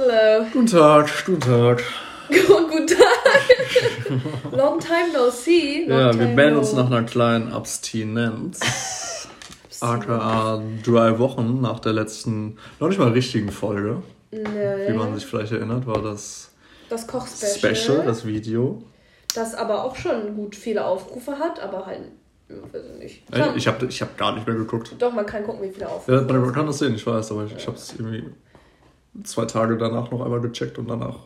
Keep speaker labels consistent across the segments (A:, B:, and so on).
A: Hallo.
B: Guten Tag, guten Tag.
A: Guten Tag. Long time no see. Long
B: ja, wir melden
A: no-
B: uns nach einer kleinen Abstinenz. aka drei Wochen nach der letzten, noch nicht mal richtigen Folge. Wie
A: Nee.
B: man sich vielleicht erinnert, war das
A: Das Kochspecial.
B: Special, das Video.
A: das aber auch schon gut viele Aufrufe hat, aber halt, ja, weiß ich nicht.
B: Ey, Ich habe ich hab gar nicht mehr geguckt.
A: Doch, man kann gucken, wie viele Aufrufe.
B: Ja, man kann das sehen, ich weiß, aber ich, ich habe es irgendwie zwei Tage danach noch einmal gecheckt und danach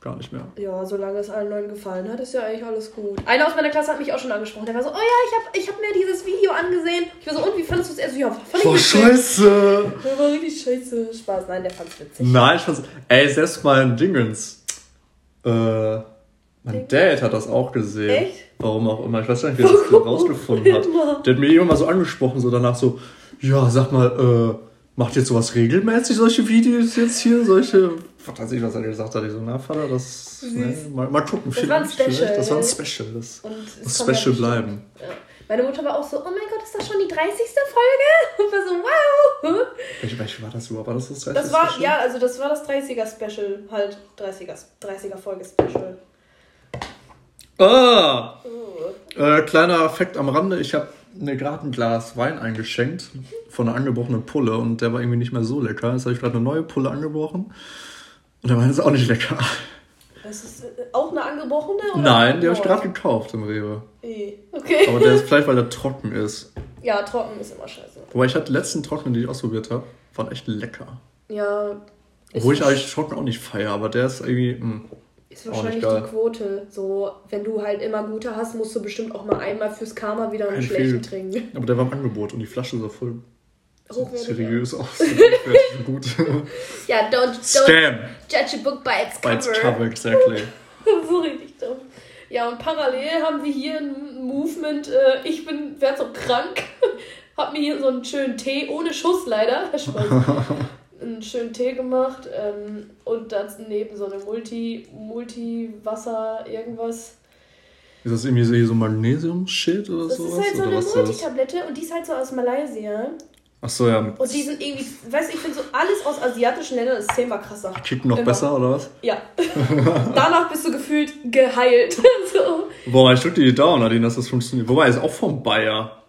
B: gar nicht mehr.
A: Ja, solange es allen Leuten gefallen hat, ist ja eigentlich alles gut. Einer aus meiner Klasse hat mich auch schon angesprochen. Der war so, oh ja, ich habe ich hab mir dieses Video angesehen. Ich war so, und wie fandest du es? Er so, ja, fand ich
B: Oh,
A: witzig.
B: scheiße!
A: Der war richtig scheiße. Spaß. Nein, der fand's witzig.
B: Nein, ich fand's. Ey, selbst mein Dingens. Äh, mein
A: Dingens?
B: Dad hat das auch gesehen.
A: Echt?
B: Warum auch immer. Ich weiß gar nicht, wie er das rausgefunden hat. Der hat mir irgendwann mal so angesprochen, so danach so, ja, sag mal, äh, macht jetzt sowas regelmäßig, solche Videos jetzt hier, solche. Was weiß ich, was er gesagt hat. Ich so, na, Vater, das. Ne, mal, mal gucken,
A: Das war ein
B: vielleicht,
A: Special,
B: vielleicht. Das war ein? Special. Das muss Special bleiben.
A: Ja. Meine Mutter war auch so, oh mein Gott, ist das schon die 30. Folge? Und war so, wow.
B: Welche, welche war das überhaupt? War das das 30.
A: Das war,
B: Special?
A: ja, also das war das 30er Special, halt 30er, 30er Folge Special.
B: Ah!
A: Oh.
B: Äh, kleiner Fakt am Rande, ich habe mir gerade ein Glas Wein eingeschenkt von einer angebrochenen Pulle und der war irgendwie nicht mehr so lecker. Jetzt habe ich gerade eine neue Pulle angebrochen und der Wein ist auch nicht lecker.
A: Das ist äh, auch eine angebrochene? Oder?
B: Nein, die habe ich gerade gekauft im Rewe.
A: Okay.
B: Aber der ist vielleicht, weil der trocken ist.
A: ja, trocken ist immer scheiße.
B: Wobei ich hatte die letzten trockenen, die ich ausprobiert habe, waren echt lecker.
A: Ja.
B: Obwohl ich eigentlich trocken auch nicht feiere, aber der ist irgendwie. hm. Mh.
A: Ist wahrscheinlich die Quote. So, wenn du halt immer gute hast, musst du bestimmt auch mal einmal fürs Karma wieder einen
B: Ein
A: schlechten trinken.
B: Aber der war im Angebot und die Flasche sah voll seriös aus. Gut.
A: Ja, don't, don't judge a book by its
B: By its
A: cover.
B: cover, exactly.
A: so richtig dumm. Ja, und parallel haben wir hier ein Movement. Äh, ich bin, werd so krank. Hab mir hier so einen schönen Tee, ohne Schuss leider. Einen schönen Tee gemacht. Ähm, und daneben so eine Multi, Multi-Wasser, irgendwas.
B: Ist das irgendwie so, so Magnesium-Shit oder
A: Das
B: sowas?
A: ist halt so
B: oder
A: eine
B: das?
A: Multitablette und die ist halt so aus Malaysia.
B: Achso, ja. Mit
A: Und die sind irgendwie, weißt du, ich finde so alles aus asiatischen Ländern ist zehnmal krasser.
B: Kicken noch
A: Immer.
B: besser oder was?
A: Ja. Danach bist du gefühlt geheilt. so.
B: Boah, ich drück dir die Daumen, Nadine, dass das funktioniert. Wobei, ist auch vom Bayer.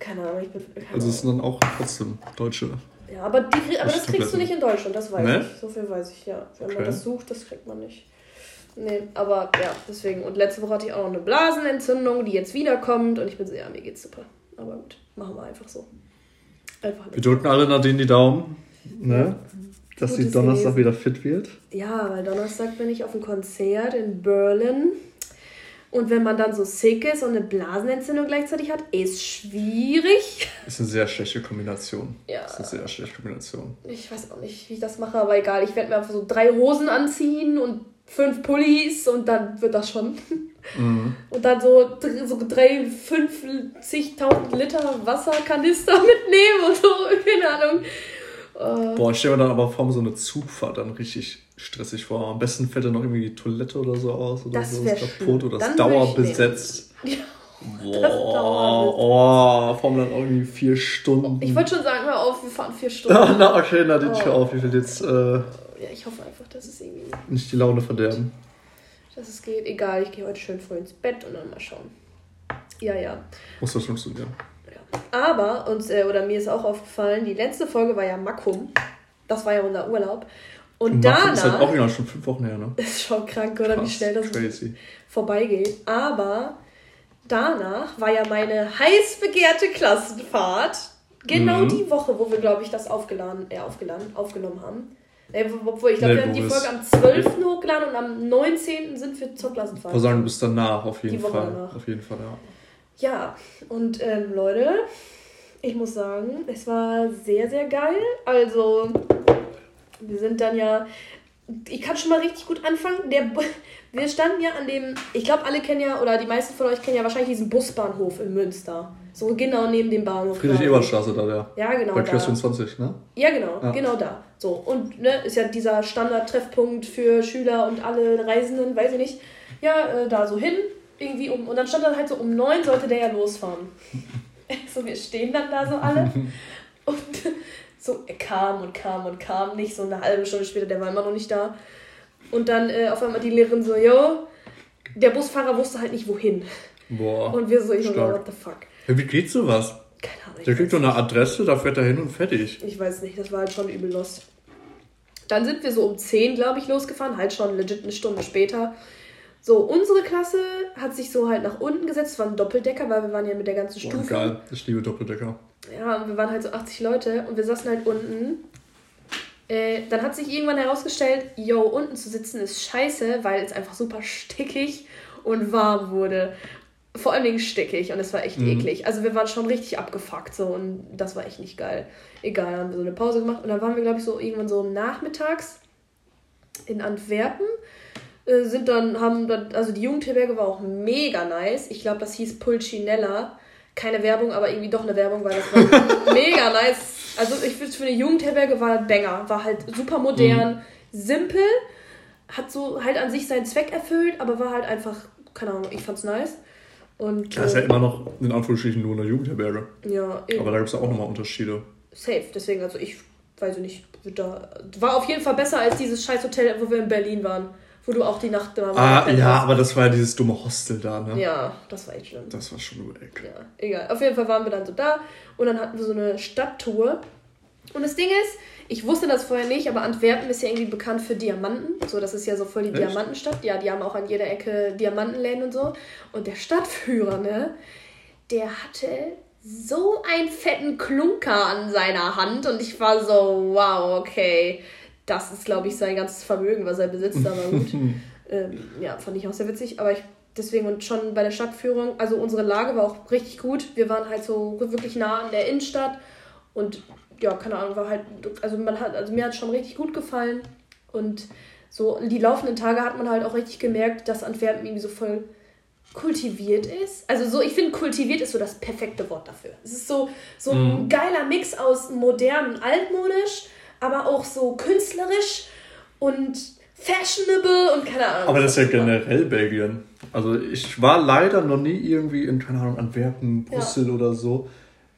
A: Keine Ahnung, ich bin.
B: Also es sind dann auch trotzdem Deutsche.
A: Ja, aber, die, aber das kriegst du nicht in Deutschland, das weiß
B: Ne?
A: ich. So viel weiß ich, ja. Wenn man
B: Okay.
A: das sucht, das kriegt man nicht. Nee, aber ja, deswegen. Und letzte Woche hatte ich auch noch eine Blasenentzündung, die jetzt wiederkommt und ich bin so, ja, mir geht's super. Aber gut, machen wir einfach so. Einfach
B: Wir drücken alle Nadine die Daumen, ne? Dass sie Donnerstag
A: gelesen.
B: wieder fit wird.
A: Ja, weil Donnerstag bin ich auf einem Konzert in Berlin. Und wenn man dann so sick ist und eine Blasenentzündung gleichzeitig hat, ist schwierig.
B: Ist eine sehr schlechte Kombination.
A: Ja.
B: Ist eine sehr schlechte Kombination.
A: Ich weiß auch nicht, wie ich das mache, aber egal. Ich werde mir einfach so drei Hosen anziehen und fünf Pullis und dann wird das schon.
B: Mhm.
A: Und dann so, so drei, 50.000 Liter Wasserkanister mitnehmen und so, keine Ahnung. Äh,
B: Boah, ich stelle mir dann aber vor, so eine Zugfahrt dann richtig stressig vor. Am besten fällt dann noch irgendwie die Toilette oder so aus oder
A: Das
B: so. ist kaputt oder ist
A: ich
B: dauerbesetzt.
A: Ja.
B: Boah,
A: Das
B: oh, vor allem dann irgendwie vier Stunden.
A: ich wollte schon sagen, hör auf, wir fahren vier Stunden.
B: Na, okay, Nadine,
A: Oh.
B: hör auf. Ich will jetzt äh,
A: Ja, ich hoffe einfach, dass es irgendwie,
B: nicht die Laune verderben.
A: dass es geht. Egal, ich gehe heute schön früh ins Bett und dann mal schauen. Ja, ja.
B: Muss das funktionieren.
A: Aber, uns, äh, oder mir ist auch aufgefallen, die letzte Folge war ja Makum. Das war ja unser Urlaub. Und
B: Machen ist halt auch genau schon fünf Wochen her, ne?
A: ist schon krank, oder wie
B: Krass,
A: schnell das
B: Crazy.
A: vorbeigeht. Aber danach war ja meine heiß begehrte Klassenfahrt. Genau
B: Mhm.
A: die Woche, wo wir, glaube ich, das aufgeladen, äh, aufgeladen, aufgenommen haben. Äh, wo- obwohl, ich glaube,
B: Nee,
A: wir haben die Folge am 12. hochgeladen und am 19. sind wir zur Klassenfahrt.
B: Ich sagen, du bist danach, auf jeden
A: Die
B: Fall.
A: danach.
B: Auf jeden Fall, ja.
A: Ja, und ähm, Leute, ich muss sagen, es war sehr, sehr geil. Also, wir sind dann ja. Ich kann schon mal richtig gut anfangen. Der, wir standen ja an dem. Ich glaube, alle kennen ja, oder die meisten von euch kennen ja wahrscheinlich diesen Busbahnhof in Münster. So genau neben dem Bahnhof. quasi.
B: Friedrich-Ebert-Straße da, der.
A: Ja, genau.
B: Bei. Kiosk 24, ne?
A: Ja, genau,
B: Ja.
A: genau da. So, und ne, ist ja dieser Standard-Treffpunkt für Schüler und alle Reisenden, weiß ich nicht. Ja, äh, da so hin, irgendwie um. Und dann stand dann halt so um neun sollte der ja losfahren. so, wir stehen dann da so alle. Und So, er kam und kam und kam, nicht so eine halbe Stunde später, der war immer noch nicht da. Und dann äh, auf einmal die Lehrerin so, yo, der Busfahrer wusste halt nicht wohin. Boah. Und wir so, ich so,
B: what the fuck. Ja, wie geht sowas? Keine Ahnung. Der kriegt doch eine Adresse, da fährt er hin und fertig.
A: Ich weiß nicht, das war halt schon übel los. Dann sind wir so um 10, glaube ich, losgefahren, halt schon legit eine Stunde später. So, unsere Klasse hat sich so halt nach unten gesetzt, war ein Doppeldecker, weil wir waren ja mit der ganzen Stufe.
B: Boah, geil, ich liebe Doppeldecker.
A: Ja, und wir waren halt so 80 Leute und wir saßen halt unten. Äh, dann hat sich irgendwann herausgestellt, yo, unten zu sitzen ist scheiße, weil es einfach super stickig und warm wurde. Vor allen Dingen stickig und es war echt mhm. eklig. Also wir waren schon richtig abgefuckt so und das war echt nicht geil. Egal, dann haben wir so eine Pause gemacht und dann waren wir, glaube ich, so irgendwann so nachmittags in Antwerpen äh, sind dann, haben dann, also die Jugendherberge war auch mega nice. Ich glaube, das hieß Pulcinella. Keine Werbung, aber irgendwie doch eine Werbung, weil das war mega nice. Also ich finde, für eine Jugendherberge war Banger. War halt super modern, mhm. simpel, hat so halt an sich seinen Zweck erfüllt, aber war halt einfach, keine Ahnung, ich fand's nice. Und,
B: das ist ja immer noch in Anführungsstrichen nur eine Jugendherberge. Ja, eben. Aber da gibt es auch nochmal Unterschiede.
A: Safe, deswegen, also ich weiß nicht, da war auf jeden Fall besser als dieses scheiß Hotel, wo wir in Berlin waren wo du auch die Nacht
B: da Ah, ja, aber das war ja dieses dumme Hostel da, ne?
A: Ja, das war echt schlimm.
B: Das war schon nur eck.
A: Ja, egal. Auf jeden Fall waren wir dann so da und dann hatten wir so eine Stadttour. Und das Ding ist, ich wusste das vorher nicht, aber Antwerpen ist ja irgendwie bekannt für Diamanten. So, das ist ja so voll die echt? Diamantenstadt. Ja, die haben auch an jeder Ecke Diamantenläden und so. Und der Stadtführer, ne, der hatte so einen fetten Klunker an seiner Hand und ich war so, wow, okay das ist, glaube ich, sein ganzes Vermögen, was er besitzt, aber gut. ähm, ja, fand ich auch sehr witzig. Aber ich deswegen und schon bei der Stadtführung, also unsere Lage war auch richtig gut. Wir waren halt so wirklich nah an der Innenstadt und ja, keine Ahnung, war halt, also man hat, also mir hat es schon richtig gut gefallen. Und so die laufenden Tage hat man halt auch richtig gemerkt, dass Antwerpen irgendwie so voll kultiviert ist. Also so, ich finde, kultiviert ist so das perfekte Wort dafür. Es ist so, so ein mhm. geiler Mix aus modern und altmodisch aber auch so künstlerisch und fashionable und keine Ahnung.
B: Aber das ist ja generell Belgien. Also ich war leider noch nie irgendwie in, keine Ahnung, Antwerpen, Brüssel ja. oder so.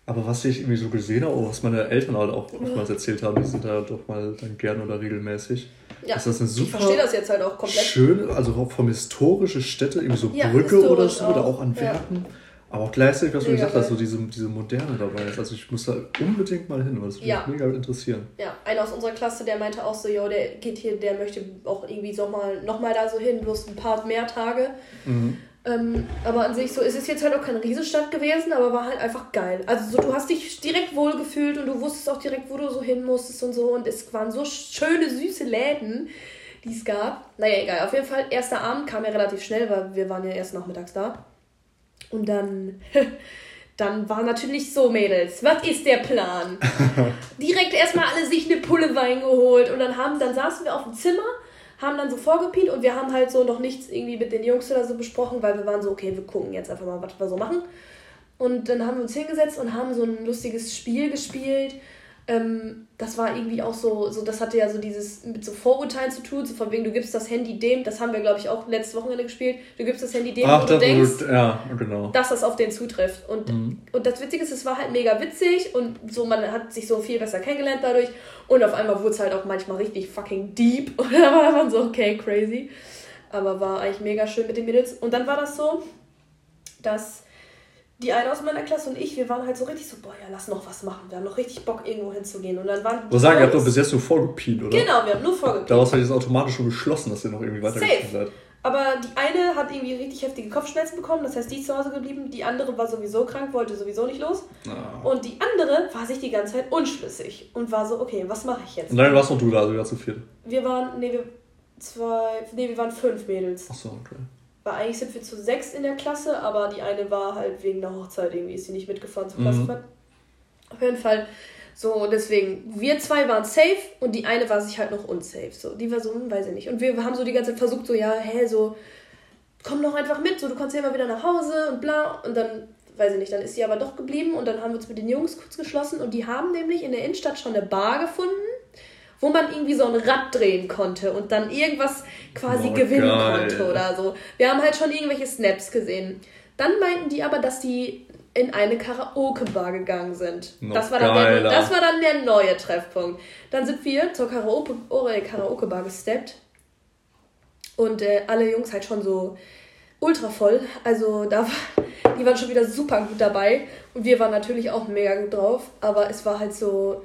B: Aber was ich irgendwie so gesehen habe, was meine Eltern halt auch oftmals erzählt haben, die sind da doch mal dann gerne oder regelmäßig. Ja, ist das eine super ich verstehe das jetzt halt auch komplett. Schöne, also auch vom historischen Städte, irgendwie so ja, Brücke oder so, auch. oder auch Antwerpen. Ja. Aber auch gleichzeitig, was du gesagt hast, so diese, diese Moderne dabei ist. Also ich muss da unbedingt mal hin, weil das würde ja. mich mega interessieren.
A: Ja, einer aus unserer Klasse, der meinte auch so, jo, der geht hier, der möchte auch irgendwie so mal, nochmal da so hin, bloß ein paar mehr Tage. Mhm. Ähm, aber an sich so, es ist jetzt halt auch keine Riesenstadt gewesen, aber war halt einfach geil. Also so, du hast dich direkt wohl gefühlt und du wusstest auch direkt, wo du so hin musstest und so. Und es waren so schöne, süße Läden, die es gab. Naja, egal. Auf jeden Fall, erster Abend kam ja relativ schnell, weil wir waren ja erst nachmittags da. Und dann, dann war natürlich so, Mädels, was ist der Plan? Direkt erstmal alle sich eine Pulle Wein geholt und dann haben, dann saßen wir auf dem Zimmer, haben dann so vorgepient und wir haben halt so noch nichts irgendwie mit den Jungs oder so besprochen, weil wir waren so, okay, wir gucken jetzt einfach mal, was wir so machen. Und dann haben wir uns hingesetzt und haben so ein lustiges Spiel gespielt ähm, das war irgendwie auch so, so, das hatte ja so dieses mit so Vorurteilen zu tun, so von wegen, du gibst das Handy dem, das haben wir, glaube ich, auch letztes Wochenende gespielt, du gibst das Handy dem, Ach, wo du denkst, ja, genau. dass das auf den zutrifft. Und, mhm. und das Witzige ist, es war halt mega witzig und so, man hat sich so viel besser kennengelernt dadurch und auf einmal wurde es halt auch manchmal richtig fucking deep und da war man so, okay, crazy. Aber war eigentlich mega schön mit den Mädels. Und dann war das so, dass die eine aus meiner Klasse und ich, wir waren halt so richtig so, boah, ja, lass noch was machen. Wir haben noch richtig Bock, irgendwo hinzugehen. Und dann waren.
B: Ich sagen, ihr habt doch bis jetzt nur vorgepient, oder?
A: Genau, wir haben nur vorgepient.
B: Daraus hat jetzt automatisch schon beschlossen, dass ihr noch irgendwie weitergegangen seid.
A: Aber die eine hat irgendwie richtig heftige Kopfschmerzen bekommen, das heißt, die ist zu Hause geblieben. Die andere war sowieso krank, wollte sowieso nicht los. Ah. Und die andere war sich die ganze Zeit unschlüssig und war so, okay, was mache ich jetzt?
B: Und dann warst noch du da, also wir waren zu viert.
A: Wir waren, nee, wir zwei, nee, wir waren fünf Mädels.
B: Ach so, okay.
A: Weil eigentlich sind wir zu sechs in der Klasse, aber die eine war halt wegen der Hochzeit irgendwie, ist sie nicht mitgefahren zur Klassenfahrt. Mhm. Auf jeden Fall, so, deswegen, wir zwei waren safe und die eine war sich halt noch unsafe. So, die war so, hm, weiß ich nicht. Und wir haben so die ganze Zeit versucht, so, ja, hä, so, komm doch einfach mit, so, du kommst ja immer wieder nach Hause und bla. Und dann, weiß ich nicht, dann ist sie aber doch geblieben und dann haben wir uns mit den Jungs kurz geschlossen und die haben nämlich in der Innenstadt schon eine Bar gefunden wo man irgendwie so ein Rad drehen konnte und dann irgendwas quasi oh, gewinnen geil. konnte oder so. Wir haben halt schon irgendwelche Snaps gesehen. Dann meinten die aber, dass die in eine Karaoke-Bar gegangen sind. das war, dann der, das war dann der neue Treffpunkt. Dann sind wir zur Karaoke-Bar Karaoke gesteppt. Und äh, alle Jungs halt schon so ultra voll. Also da war, die waren schon wieder super gut dabei. Und wir waren natürlich auch mega gut drauf. Aber es war halt so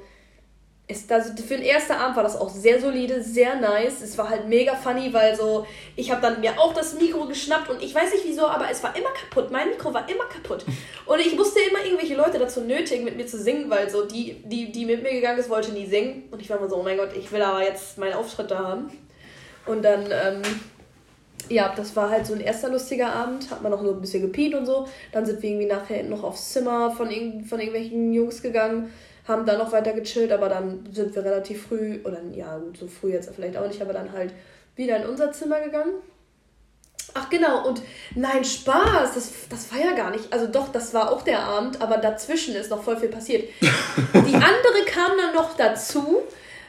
A: ist das, für den ersten Abend war das auch sehr solide, sehr nice. Es war halt mega funny, weil so, ich habe dann mir auch das Mikro geschnappt und ich weiß nicht wieso, aber es war immer kaputt. Mein Mikro war immer kaputt. Und ich musste immer irgendwelche Leute dazu nötigen, mit mir zu singen, weil so die, die, die mit mir gegangen ist, wollte nie singen. Und ich war immer so, oh mein Gott, ich will aber jetzt meinen Auftritt da haben. Und dann, ähm, ja, das war halt so ein erster lustiger Abend. Hat man noch so ein bisschen gepient und so. Dann sind wir irgendwie nachher noch aufs Zimmer von, von irgendwelchen Jungs gegangen haben dann noch weiter gechillt, aber dann sind wir relativ früh, oder ja, gut, so früh jetzt vielleicht auch nicht, aber dann halt wieder in unser Zimmer gegangen. Ach genau, und nein, Spaß, das, das war ja gar nicht. Also doch, das war auch der Abend, aber dazwischen ist noch voll viel passiert. Die andere kam dann noch dazu,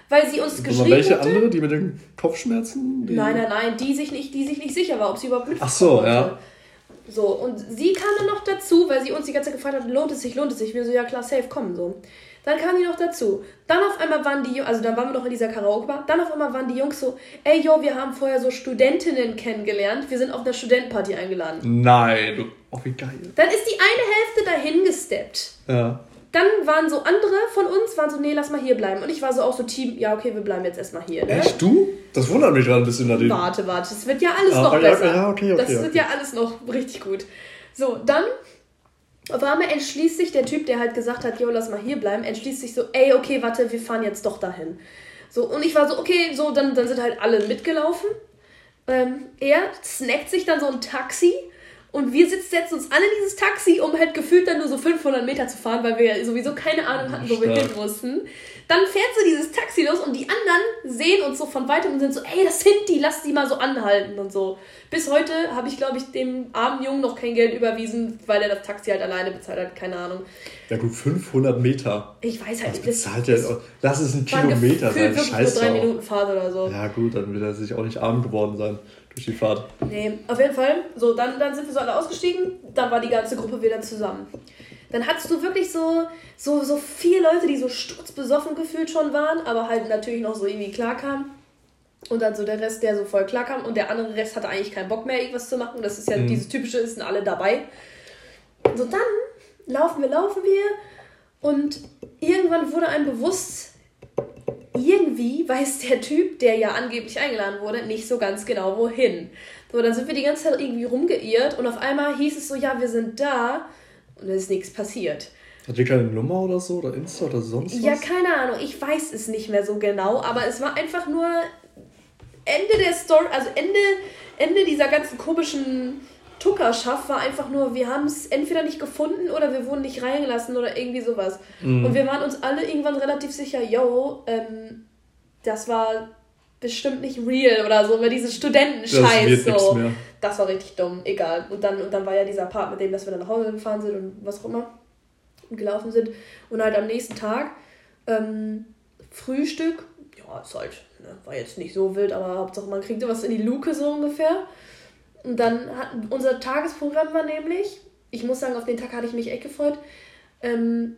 A: weil sie uns
B: geschrieben hat. welche hatte. andere, die mit den Kopfschmerzen?
A: Die nein, nein, nein, die sich nicht, die sich nicht sicher war, ob sie überhaupt mitkommen Ach so, wollte. ja. So, und sie kam dann noch dazu, weil sie uns die ganze Zeit gefragt hat, lohnt es sich, lohnt es sich. Wir so, ja klar, safe, kommen so. Dann kam die noch dazu. Dann auf einmal waren die, also dann waren wir noch in dieser Karaoke-Bar, dann auf einmal waren die Jungs so, ey, yo, wir haben vorher so Studentinnen kennengelernt, wir sind auf einer Studentenparty eingeladen.
B: Nein, du, oh, wie geil.
A: Dann ist die eine Hälfte dahin gesteppt. Ja. Dann waren so andere von uns, waren so, nee, lass mal hier bleiben. Und ich war so auch so Team, ja, okay, wir bleiben jetzt erstmal hier.
B: Ne? Echt, du? Das wundert mich gerade ein bisschen,
A: Nadine. Warte, warte, es wird ja alles ah, noch besser. Ja, okay, okay, das wird ja alles noch richtig gut. So, dann auf einmal entschließt sich der Typ, der halt gesagt hat, jo, lass mal hier bleiben, entschließt sich so, ey, okay, warte, wir fahren jetzt doch dahin. So, und ich war so, okay, so, dann, dann sind halt alle mitgelaufen. Ähm, er snackt sich dann so ein Taxi und wir sitzen, setzen uns alle in dieses Taxi, um halt gefühlt dann nur so 500 Meter zu fahren, weil wir ja sowieso keine Ahnung hatten, wo wir hin mussten. Dann fährt so dieses Taxi los und die anderen sehen uns so von weitem und sind so, ey, das sind die, lass die mal so anhalten und so. Bis heute habe ich, glaube ich, dem armen Jungen noch kein Geld überwiesen, weil er das Taxi halt alleine bezahlt hat, keine Ahnung.
B: Ja gut, 500 Meter.
A: Ich weiß halt
B: nicht. Das bezahlt ja, lass es ein Kilometer sein, scheiße.
A: Drei Minuten Fahrt oder so.
B: Ja gut, dann wird er sich auch nicht arm geworden sein durch die Fahrt.
A: Nee, auf jeden Fall. So, dann, dann sind wir so alle ausgestiegen, dann war die ganze Gruppe wieder zusammen. Dann hattest du wirklich so, so, so vier Leute, die so sturzbesoffen gefühlt schon waren, aber halt natürlich noch so irgendwie klarkamen. Und dann so der Rest, der so voll klarkam und der andere Rest hatte eigentlich keinen Bock mehr, irgendwas zu machen. Das ist ja mhm. dieses typische, ist sind alle dabei. So, dann laufen wir, laufen wir und irgendwann wurde einem bewusst, irgendwie weiß der Typ, der ja angeblich eingeladen wurde, nicht so ganz genau wohin. So, dann sind wir die ganze Zeit irgendwie rumgeirrt und auf einmal hieß es so, ja, wir sind da und es ist nichts passiert.
B: Hat ihr keine Nummer oder so oder Insta oder sonst was?
A: Ja, keine Ahnung, ich weiß es nicht mehr so genau, aber es war einfach nur Ende der Story, also Ende, Ende dieser ganzen komischen Tuckerschaft war einfach nur, wir haben es entweder nicht gefunden oder wir wurden nicht reingelassen oder irgendwie sowas. Mhm. Und wir waren uns alle irgendwann relativ sicher, yo, ähm, das war bestimmt nicht real oder so, weil diese Studentenscheiß das so. Das war richtig dumm, egal. Und dann, und dann war ja dieser Part mit dem, dass wir dann nach Hause gefahren sind und was auch immer und gelaufen sind. Und halt am nächsten Tag ähm, Frühstück, ja, ist halt, ne, war jetzt nicht so wild, aber Hauptsache man kriegt was in die Luke so ungefähr. Und dann hat unser Tagesprogramm war nämlich, ich muss sagen, auf den Tag hatte ich mich echt gefreut, ähm,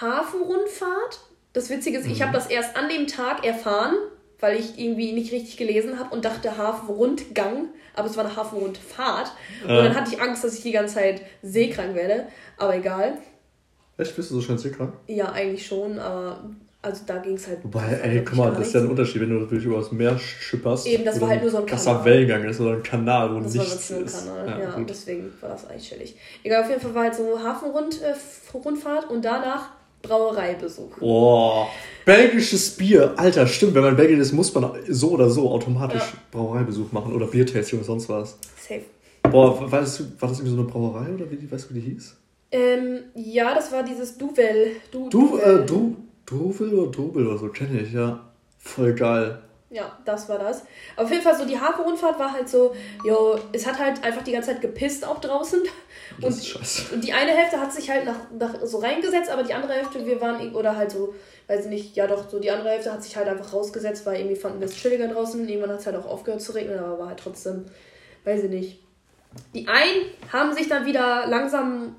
A: Hafenrundfahrt. Das Witzige ist, mhm. ich habe das erst an dem Tag erfahren, weil ich irgendwie nicht richtig gelesen habe und dachte Hafenrundgang, aber es war eine Hafenrundfahrt. Und dann hatte ich Angst, dass ich die ganze Zeit seekrank werde, aber egal.
B: Echt, bist du so schnell seekrank?
A: Ja, eigentlich schon, aber also da ging es halt.
B: Wobei, ey, guck mal, das ist ja ein Unterschied, wenn du natürlich über das Meer schipperst. Eben, das war halt nur so ein Kanal. Das war Wellengang ist oder ein Kanal, wo das nichts war
A: ein Kanal, ja, ja deswegen war das eigentlich chillig. Egal, auf jeden Fall war halt so Hafenrundfahrt äh, und danach Brauereibesuch.
B: Boah, belgisches Bier. Alter, stimmt, wenn man Belgisch ist, muss man so oder so automatisch ja. Brauereibesuch machen oder Biertasting oder sonst was. Safe. Boah, weißt du, war das irgendwie so eine Brauerei oder wie, weißt du, wie die hieß?
A: Ähm, ja, das war dieses Duvel.
B: Du, du, äh, du, Dovel oder Dobel oder so, kenne ich, ja. Voll geil.
A: Ja, das war das. Auf jeden Fall so, die Hafenrundfahrt war halt so, jo, es hat halt einfach die ganze Zeit gepisst auch draußen. Und, das ist scheiße. und die eine Hälfte hat sich halt nach, nach so reingesetzt, aber die andere Hälfte, wir waren, oder halt so, weiß ich nicht, ja doch, so die andere Hälfte hat sich halt einfach rausgesetzt, weil irgendwie fanden wir es chilliger draußen. Irgendwann hat es halt auch aufgehört zu regnen, aber war halt trotzdem, weiß ich nicht. Die einen haben sich dann wieder langsam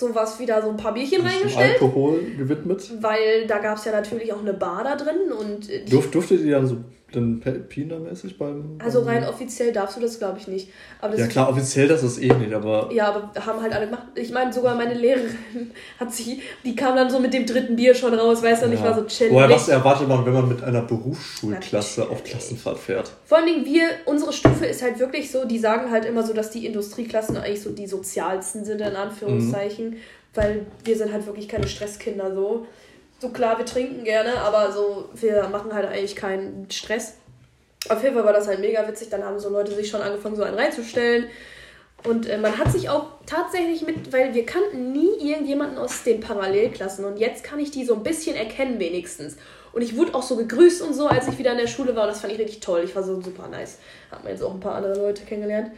A: sowas wieder so ein paar Bierchen reingestellt.
B: Alkohol gewidmet.
A: Weil da gab es ja natürlich auch eine Bar da drin und. äh,
B: Durf, durftet ihr dann so dann Pina-mäßig beim.
A: also rein offiziell darfst du das, glaube ich, nicht.
B: Ja, klar, offiziell das ist eh nicht, aber.
A: Ja, aber haben halt alle gemacht. Ich meine, sogar meine Lehrerin hat sich, die kam dann so mit dem dritten Bier schon raus, weißt du, und ich war so chillig.
B: Woher was erwartet man, wenn man mit einer Berufsschulklasse auf Klassenfahrt fährt?
A: Vor allen Dingen wir, unsere Stufe ist halt wirklich so, die sagen halt immer so, dass die Industrieklassen eigentlich so die sozialsten sind, in Anführungszeichen, weil wir sind halt wirklich keine Stresskinder so. So klar, wir trinken gerne, aber so, wir machen halt eigentlich keinen Stress. Auf jeden Fall war das halt mega witzig, dann haben so Leute sich schon angefangen, so einen reinzustellen. Und äh, man hat sich auch tatsächlich mit, weil wir kannten nie irgendjemanden aus den Parallelklassen und jetzt kann ich die so ein bisschen erkennen wenigstens. Und ich wurde auch so gegrüßt und so, als ich wieder in der Schule war und das fand ich richtig toll. Ich war so super nice. Hat man jetzt auch ein paar andere Leute kennengelernt.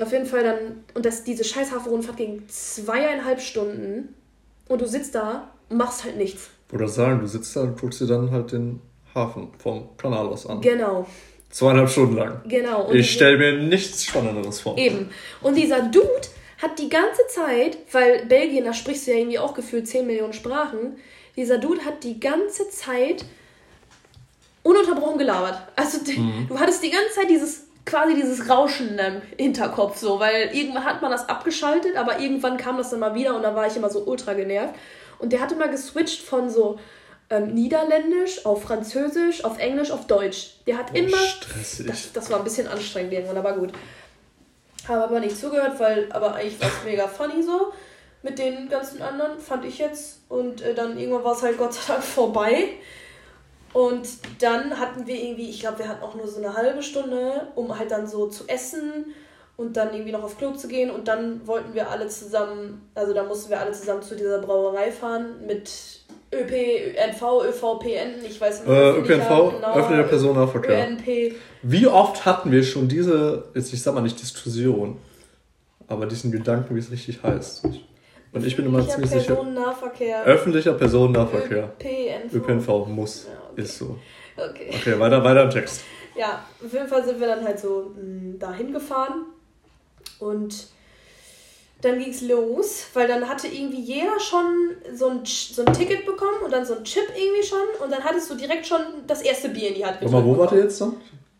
A: Auf jeden Fall dann, und das, diese scheiß Hafenrundfahrt ging zweieinhalb Stunden und du sitzt da und machst halt nichts.
B: Oder sagen, du sitzt da und guckst dir dann halt den Hafen vom Kanal aus an.
A: Genau,
B: Zweieinhalb Stunden lang.
A: genau. Und
B: Ich stelle mir nichts Spannenderes vor.
A: Eben. Und dieser Dude hat die ganze Zeit, weil Belgien, da sprichst du ja irgendwie auch gefühlt 10 Millionen Sprachen, dieser Dude hat die ganze Zeit ununterbrochen gelabert. Also die- du hattest die ganze Zeit dieses quasi dieses Rauschen im Hinterkopf so, weil irgendwann hat man das abgeschaltet, aber irgendwann kam das dann mal wieder und dann war ich immer so ultra genervt. Und der hat immer geswitcht von so ähm, Niederländisch auf Französisch, auf Englisch, auf Deutsch. Der hat immer
B: stressig.
A: das, das war ein bisschen anstrengend irgendwann, aber gut. Habe aber nicht zugehört, weil aber eigentlich war es mega funny so. Mit den ganzen anderen fand ich jetzt. Und äh, dann irgendwann war es halt Gott sei Dank vorbei. Und dann hatten wir irgendwie, ich glaube, wir hatten auch nur so eine halbe Stunde, um halt dann so zu essen und dann irgendwie noch auf Klo zu gehen. Und dann wollten wir alle zusammen, also da mussten wir alle zusammen zu dieser Brauerei fahren mit ÖP, ÖNV, ÖVPN, ich weiß nicht,
B: Äh, ÖPNV,
A: genau,
B: öffentlicher Personennahverkehr.
A: ÖNP.
B: Wie oft hatten wir schon diese, jetzt ich sag mal nicht Diskussion, aber diesen Gedanken, wie es richtig heißt. Und ich bin immer
A: Öffentlicher
B: ziemlich sicher,
A: Personennahverkehr.
B: öffentlicher Personennahverkehr.
A: ÖPNV.
B: ÖPNV muss.
A: Ja, okay.
B: Ist so.
A: Okay.
B: Okay, weiter, weiter im Text.
A: Ja, auf jeden Fall sind wir dann halt so mh, dahin gefahren und dann ging's los, weil dann hatte irgendwie jeder schon so ein, so ein Ticket bekommen und dann so ein Chip irgendwie schon und dann hattest du direkt schon das erste Bier in die Hand
B: Warte mal, wo wart ihr jetzt dann?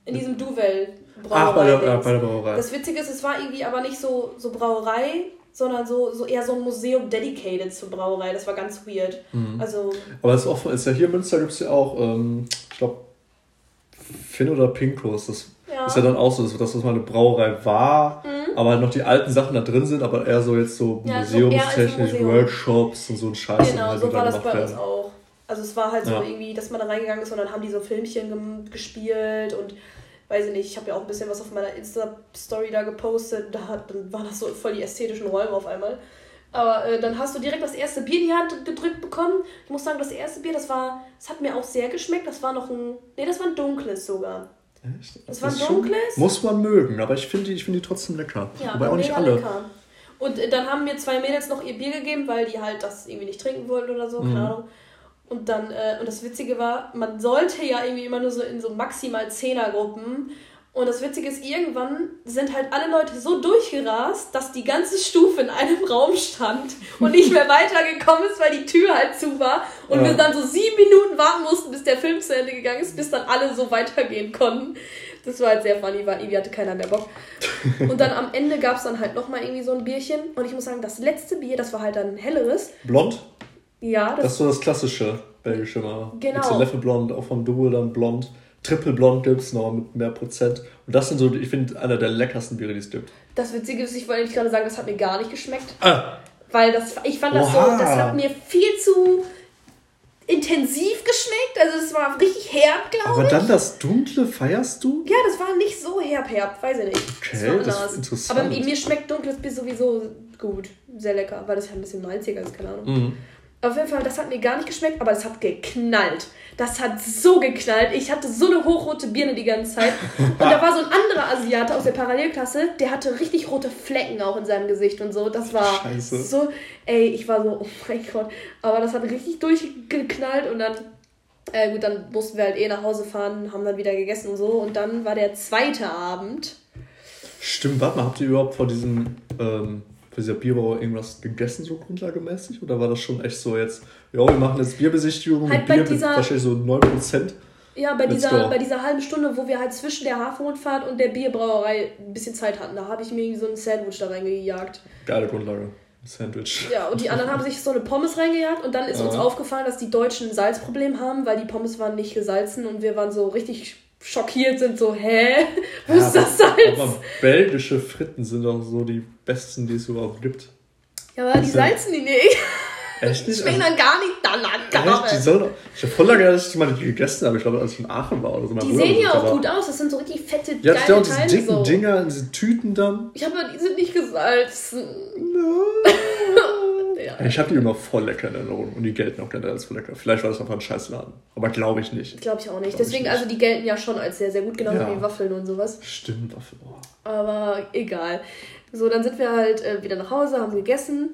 A: In diesem Duvel.
B: Ach, bei der, ja, bei der Brauerei.
A: Das Witzige ist, es war irgendwie aber nicht so, so Brauerei, sondern so, so eher so ein Museum dedicated zur Brauerei. Das war ganz weird.
B: Mhm.
A: Also,
B: Aber es ist ist ja hier in Münster gibt es ja auch, ähm, ich glaube, Finn oder Pinkos. Das
A: Ja.
B: ist ja dann auch so, dass das mal eine Brauerei war, aber noch die alten Sachen da drin sind, aber eher so jetzt so.
A: Ja,
B: museumstechnisch,
A: Museum.
B: Workshops und so ein Scheiß.
A: genau,
B: halt
A: so war das bei uns
B: werden.
A: auch. Also es war halt so
B: Ja.
A: irgendwie, dass man da reingegangen ist und dann haben die so Filmchen gespielt und weiß ich nicht, ich habe ja auch ein bisschen was auf meiner Insta-Story da gepostet. Da hat, dann waren das so voll die ästhetischen Räume auf einmal. Aber äh, dann hast du direkt das erste Bier in die Hand gedrückt bekommen. Ich muss sagen, das erste Bier, das war, das hat mir auch sehr geschmeckt. Das war noch ein, nee, das war ein dunkles sogar.
B: Echt?
A: Das war dunkles?
B: Muss man mögen, aber ich finde die, ich find die trotzdem lecker.
A: Ja,
B: Wobei auch nicht alle.
A: lecker. Und äh, dann haben mir zwei Mädels noch ihr Bier gegeben, weil die halt das irgendwie nicht trinken wollten oder so, keine
B: Mhm.
A: Ahnung. Und dann, äh, und das Witzige war, man sollte ja irgendwie immer nur so in so maximal Zehnergruppen. Und das Witzige ist, irgendwann sind halt alle Leute so durchgerast, dass die ganze Stufe in einem Raum stand und nicht mehr weitergekommen ist, weil die Tür halt zu war. Und
B: Ja.
A: wir dann so sieben Minuten warten mussten, bis der Film zu Ende gegangen ist, bis dann alle so weitergehen konnten. Das war halt sehr funny, weil irgendwie hatte keiner mehr Bock. Und dann am Ende gab es dann halt nochmal irgendwie so ein Bierchen. Und ich muss sagen, das letzte Bier, das war halt dann ein helleres.
B: Blond?
A: Ja,
B: Das
A: das,
B: ist so das klassische belgische mal.
A: Genau.
B: Gibt's ja Leffe Blond, auch vom Duo dann Blond. Triple Blond gibt es noch mit mehr Prozent. Und das sind so, ich finde, einer der leckersten Biere, die es gibt.
A: das Witzige ist, ich wollte nicht gerade sagen, das hat mir gar nicht geschmeckt.
B: Ah,
A: Weil das, ich fand das so,
B: Oha.
A: das hat mir viel zu intensiv geschmeckt. Also es war richtig herb, glaube
B: aber
A: ich.
B: dann das Dunkle feierst du?
A: Ja, das war nicht so herb, herb, weiß ich nicht.
B: Okay,
A: war
B: das ist interessant.
A: Aber mir schmeckt dunkles Bier sowieso gut, sehr lecker, weil das ja ein bisschen malziger ist, keine Ahnung.
B: Mhm.
A: Auf jeden Fall, das hat mir gar nicht geschmeckt, aber es hat geknallt. Das hat so geknallt. Ich hatte so eine hochrote Birne die ganze Zeit. Und da war so ein anderer Asiate aus der Parallelklasse, der hatte richtig rote Flecken auch in seinem Gesicht und so. Das war
B: Scheiße.
A: so, ey, ich war so, oh mein Gott. Aber das hat richtig durchgeknallt und dann, äh, gut, dann mussten wir halt eh nach Hause fahren, haben dann wieder gegessen und so. Und dann war der zweite Abend.
B: Stimmt, warte mal, habt ihr überhaupt vor diesem ähm, dieser Bierbauer irgendwas gegessen, so grundlagemäßig? Oder war das schon echt so jetzt, ja, wir machen jetzt Bierbesichtigung halt mit Bier dieser, wahrscheinlich so 9%?
A: Ja, bei dieser, bei dieser halben Stunde, wo wir halt zwischen der Hafenrundfahrt und der Bierbrauerei ein bisschen Zeit hatten, da habe ich mir so ein Sandwich da reingejagt.
B: Geile Grundlage. Sandwich.
A: Ja, und die anderen haben sich so eine Pommes reingejagt und dann ist ja. uns aufgefallen, dass die Deutschen ein Salzproblem haben, weil die Pommes waren nicht gesalzen und wir waren so richtig schockiert, sind so, hä? Wo ja, ist das
B: Salz? Aber belgische Fritten sind auch so die besten, die es überhaupt gibt.
A: Ja, aber die salzen die nicht. Echt nicht? Schmecken dann gar nicht danach.
B: Echt? Die sollen ich habe voll lange, dass ich die mal gegessen habe. Ich glaube, als ich in Aachen war oder so.
A: Die sehen ja auch gut aus. Das sind so richtig fette, ja, geile
B: Ja, und diese dicken so. Dinger, diese Tüten dann.
A: Ich habe die sind nicht gesalzen. No.
B: Ja. Ich habe die immer voll lecker in Erinnerung und die gelten auch generell als voll lecker. Vielleicht war das einfach ein Scheißladen. Aber glaube ich nicht.
A: Glaube ich auch nicht. Glaub Deswegen, nicht. also die gelten ja schon als sehr, sehr gut, genauso ja. wie Waffeln und sowas.
B: Stimmt, Waffeln. Oh.
A: Aber egal. So, dann sind wir halt äh, wieder nach Hause, haben gegessen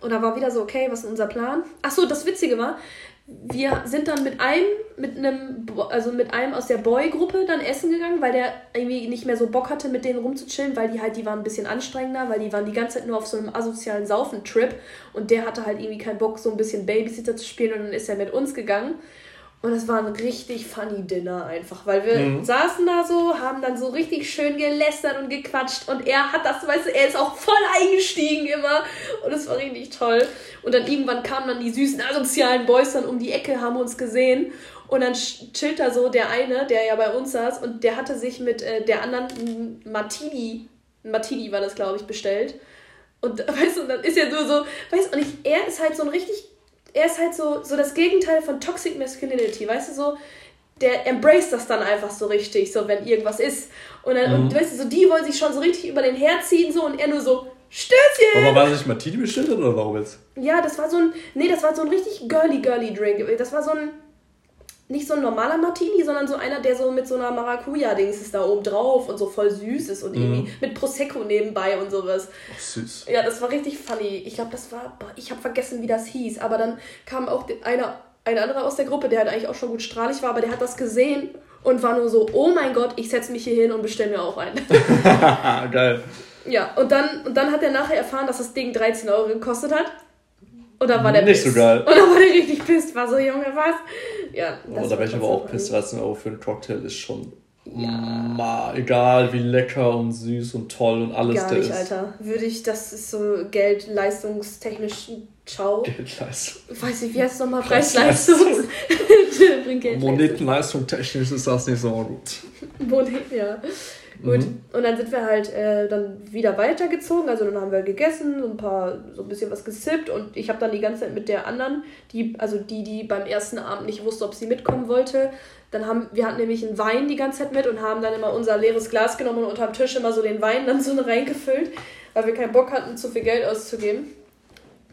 A: und da war wieder so, okay, was ist unser Plan? Ach so, das Witzige war, wir sind dann mit einem, mit einem, also mit einem aus der Boy-Gruppe dann essen gegangen, weil der irgendwie nicht mehr so Bock hatte, mit denen rumzuchillen, weil die halt, die waren ein bisschen anstrengender, weil die waren die ganze Zeit nur auf so einem asozialen Saufen-Trip und der hatte halt irgendwie keinen Bock, so ein bisschen Babysitter zu spielen und dann ist er mit uns gegangen. Und es war ein richtig funny Dinner einfach, weil wir mhm. saßen da so, haben dann so richtig schön gelästert und gequatscht und er hat das, weißt du, er ist auch voll eingestiegen immer und es war richtig toll. Und dann irgendwann kamen dann die süßen asozialen Boys dann um die Ecke, haben uns gesehen und dann chillt da so der eine, der ja bei uns saß und der hatte sich mit äh, der anderen Martini, Martini war das glaube ich, bestellt. Und weißt du, dann ist er nur so, weißt du, und ich, er ist halt so ein richtig er ist halt so, so das Gegenteil von Toxic Masculinity, weißt du, so, der embrace das dann einfach so richtig, so wenn irgendwas ist. Und dann, mhm. und weißt du, so die wollen sich schon so richtig über den herziehen, so, und er nur so, Stößchen!
B: Aber war das nicht Martini bestellt oder warum jetzt?
A: Ja, das war so ein, nee, das war so ein richtig girly, girly Drink. Das war so ein, nicht so ein normaler Martini, sondern so einer, der so mit so einer Maracuja-Dings ist da oben drauf und so voll süß ist und mhm. irgendwie mit Prosecco nebenbei und sowas.
B: Ach, süß.
A: Ja, das war richtig funny. Ich glaube, das war, ich habe vergessen, wie das hieß, aber dann kam auch einer, ein anderer aus der Gruppe, der halt eigentlich auch schon gut strahlig war, aber der hat das gesehen und war nur so, oh mein Gott, ich setze mich hier hin und bestelle mir auch einen.
B: Geil.
A: Ja, und dann, und dann hat er nachher erfahren, dass das Ding 13 Euro gekostet hat. Dann war der
B: Nicht
A: pissed.
B: so geil.
A: Dann war der richtig pisst. War so, Junge, was? Ja.
B: Oh, da wäre ich aber auch pisst. 13 Euro für einen Cocktail ist schon. Ja. Ma, egal wie lecker und süß und toll und alles
A: Gar nicht, ist. Alter. Würde ich, das ist so geldleistungstechnisch Ciao. Geldleistung. Weiß ich, wie heißt es nochmal? Preisleistung.
B: Monetenleistung technisch ist das nicht so gut.
A: Moneten, ja. Gut. Mhm. Und dann sind wir halt äh, dann wieder weitergezogen. Also dann haben wir gegessen, so ein paar, so ein bisschen was gesippt und ich habe dann die ganze Zeit mit der anderen, die, also die, die beim ersten Abend nicht wusste, ob sie mitkommen wollte. Dann haben, wir hatten nämlich einen Wein die ganze Zeit mit und haben dann immer unser leeres Glas genommen und unterm Tisch immer so den Wein dann so reingefüllt, weil wir keinen Bock hatten, zu viel Geld auszugeben.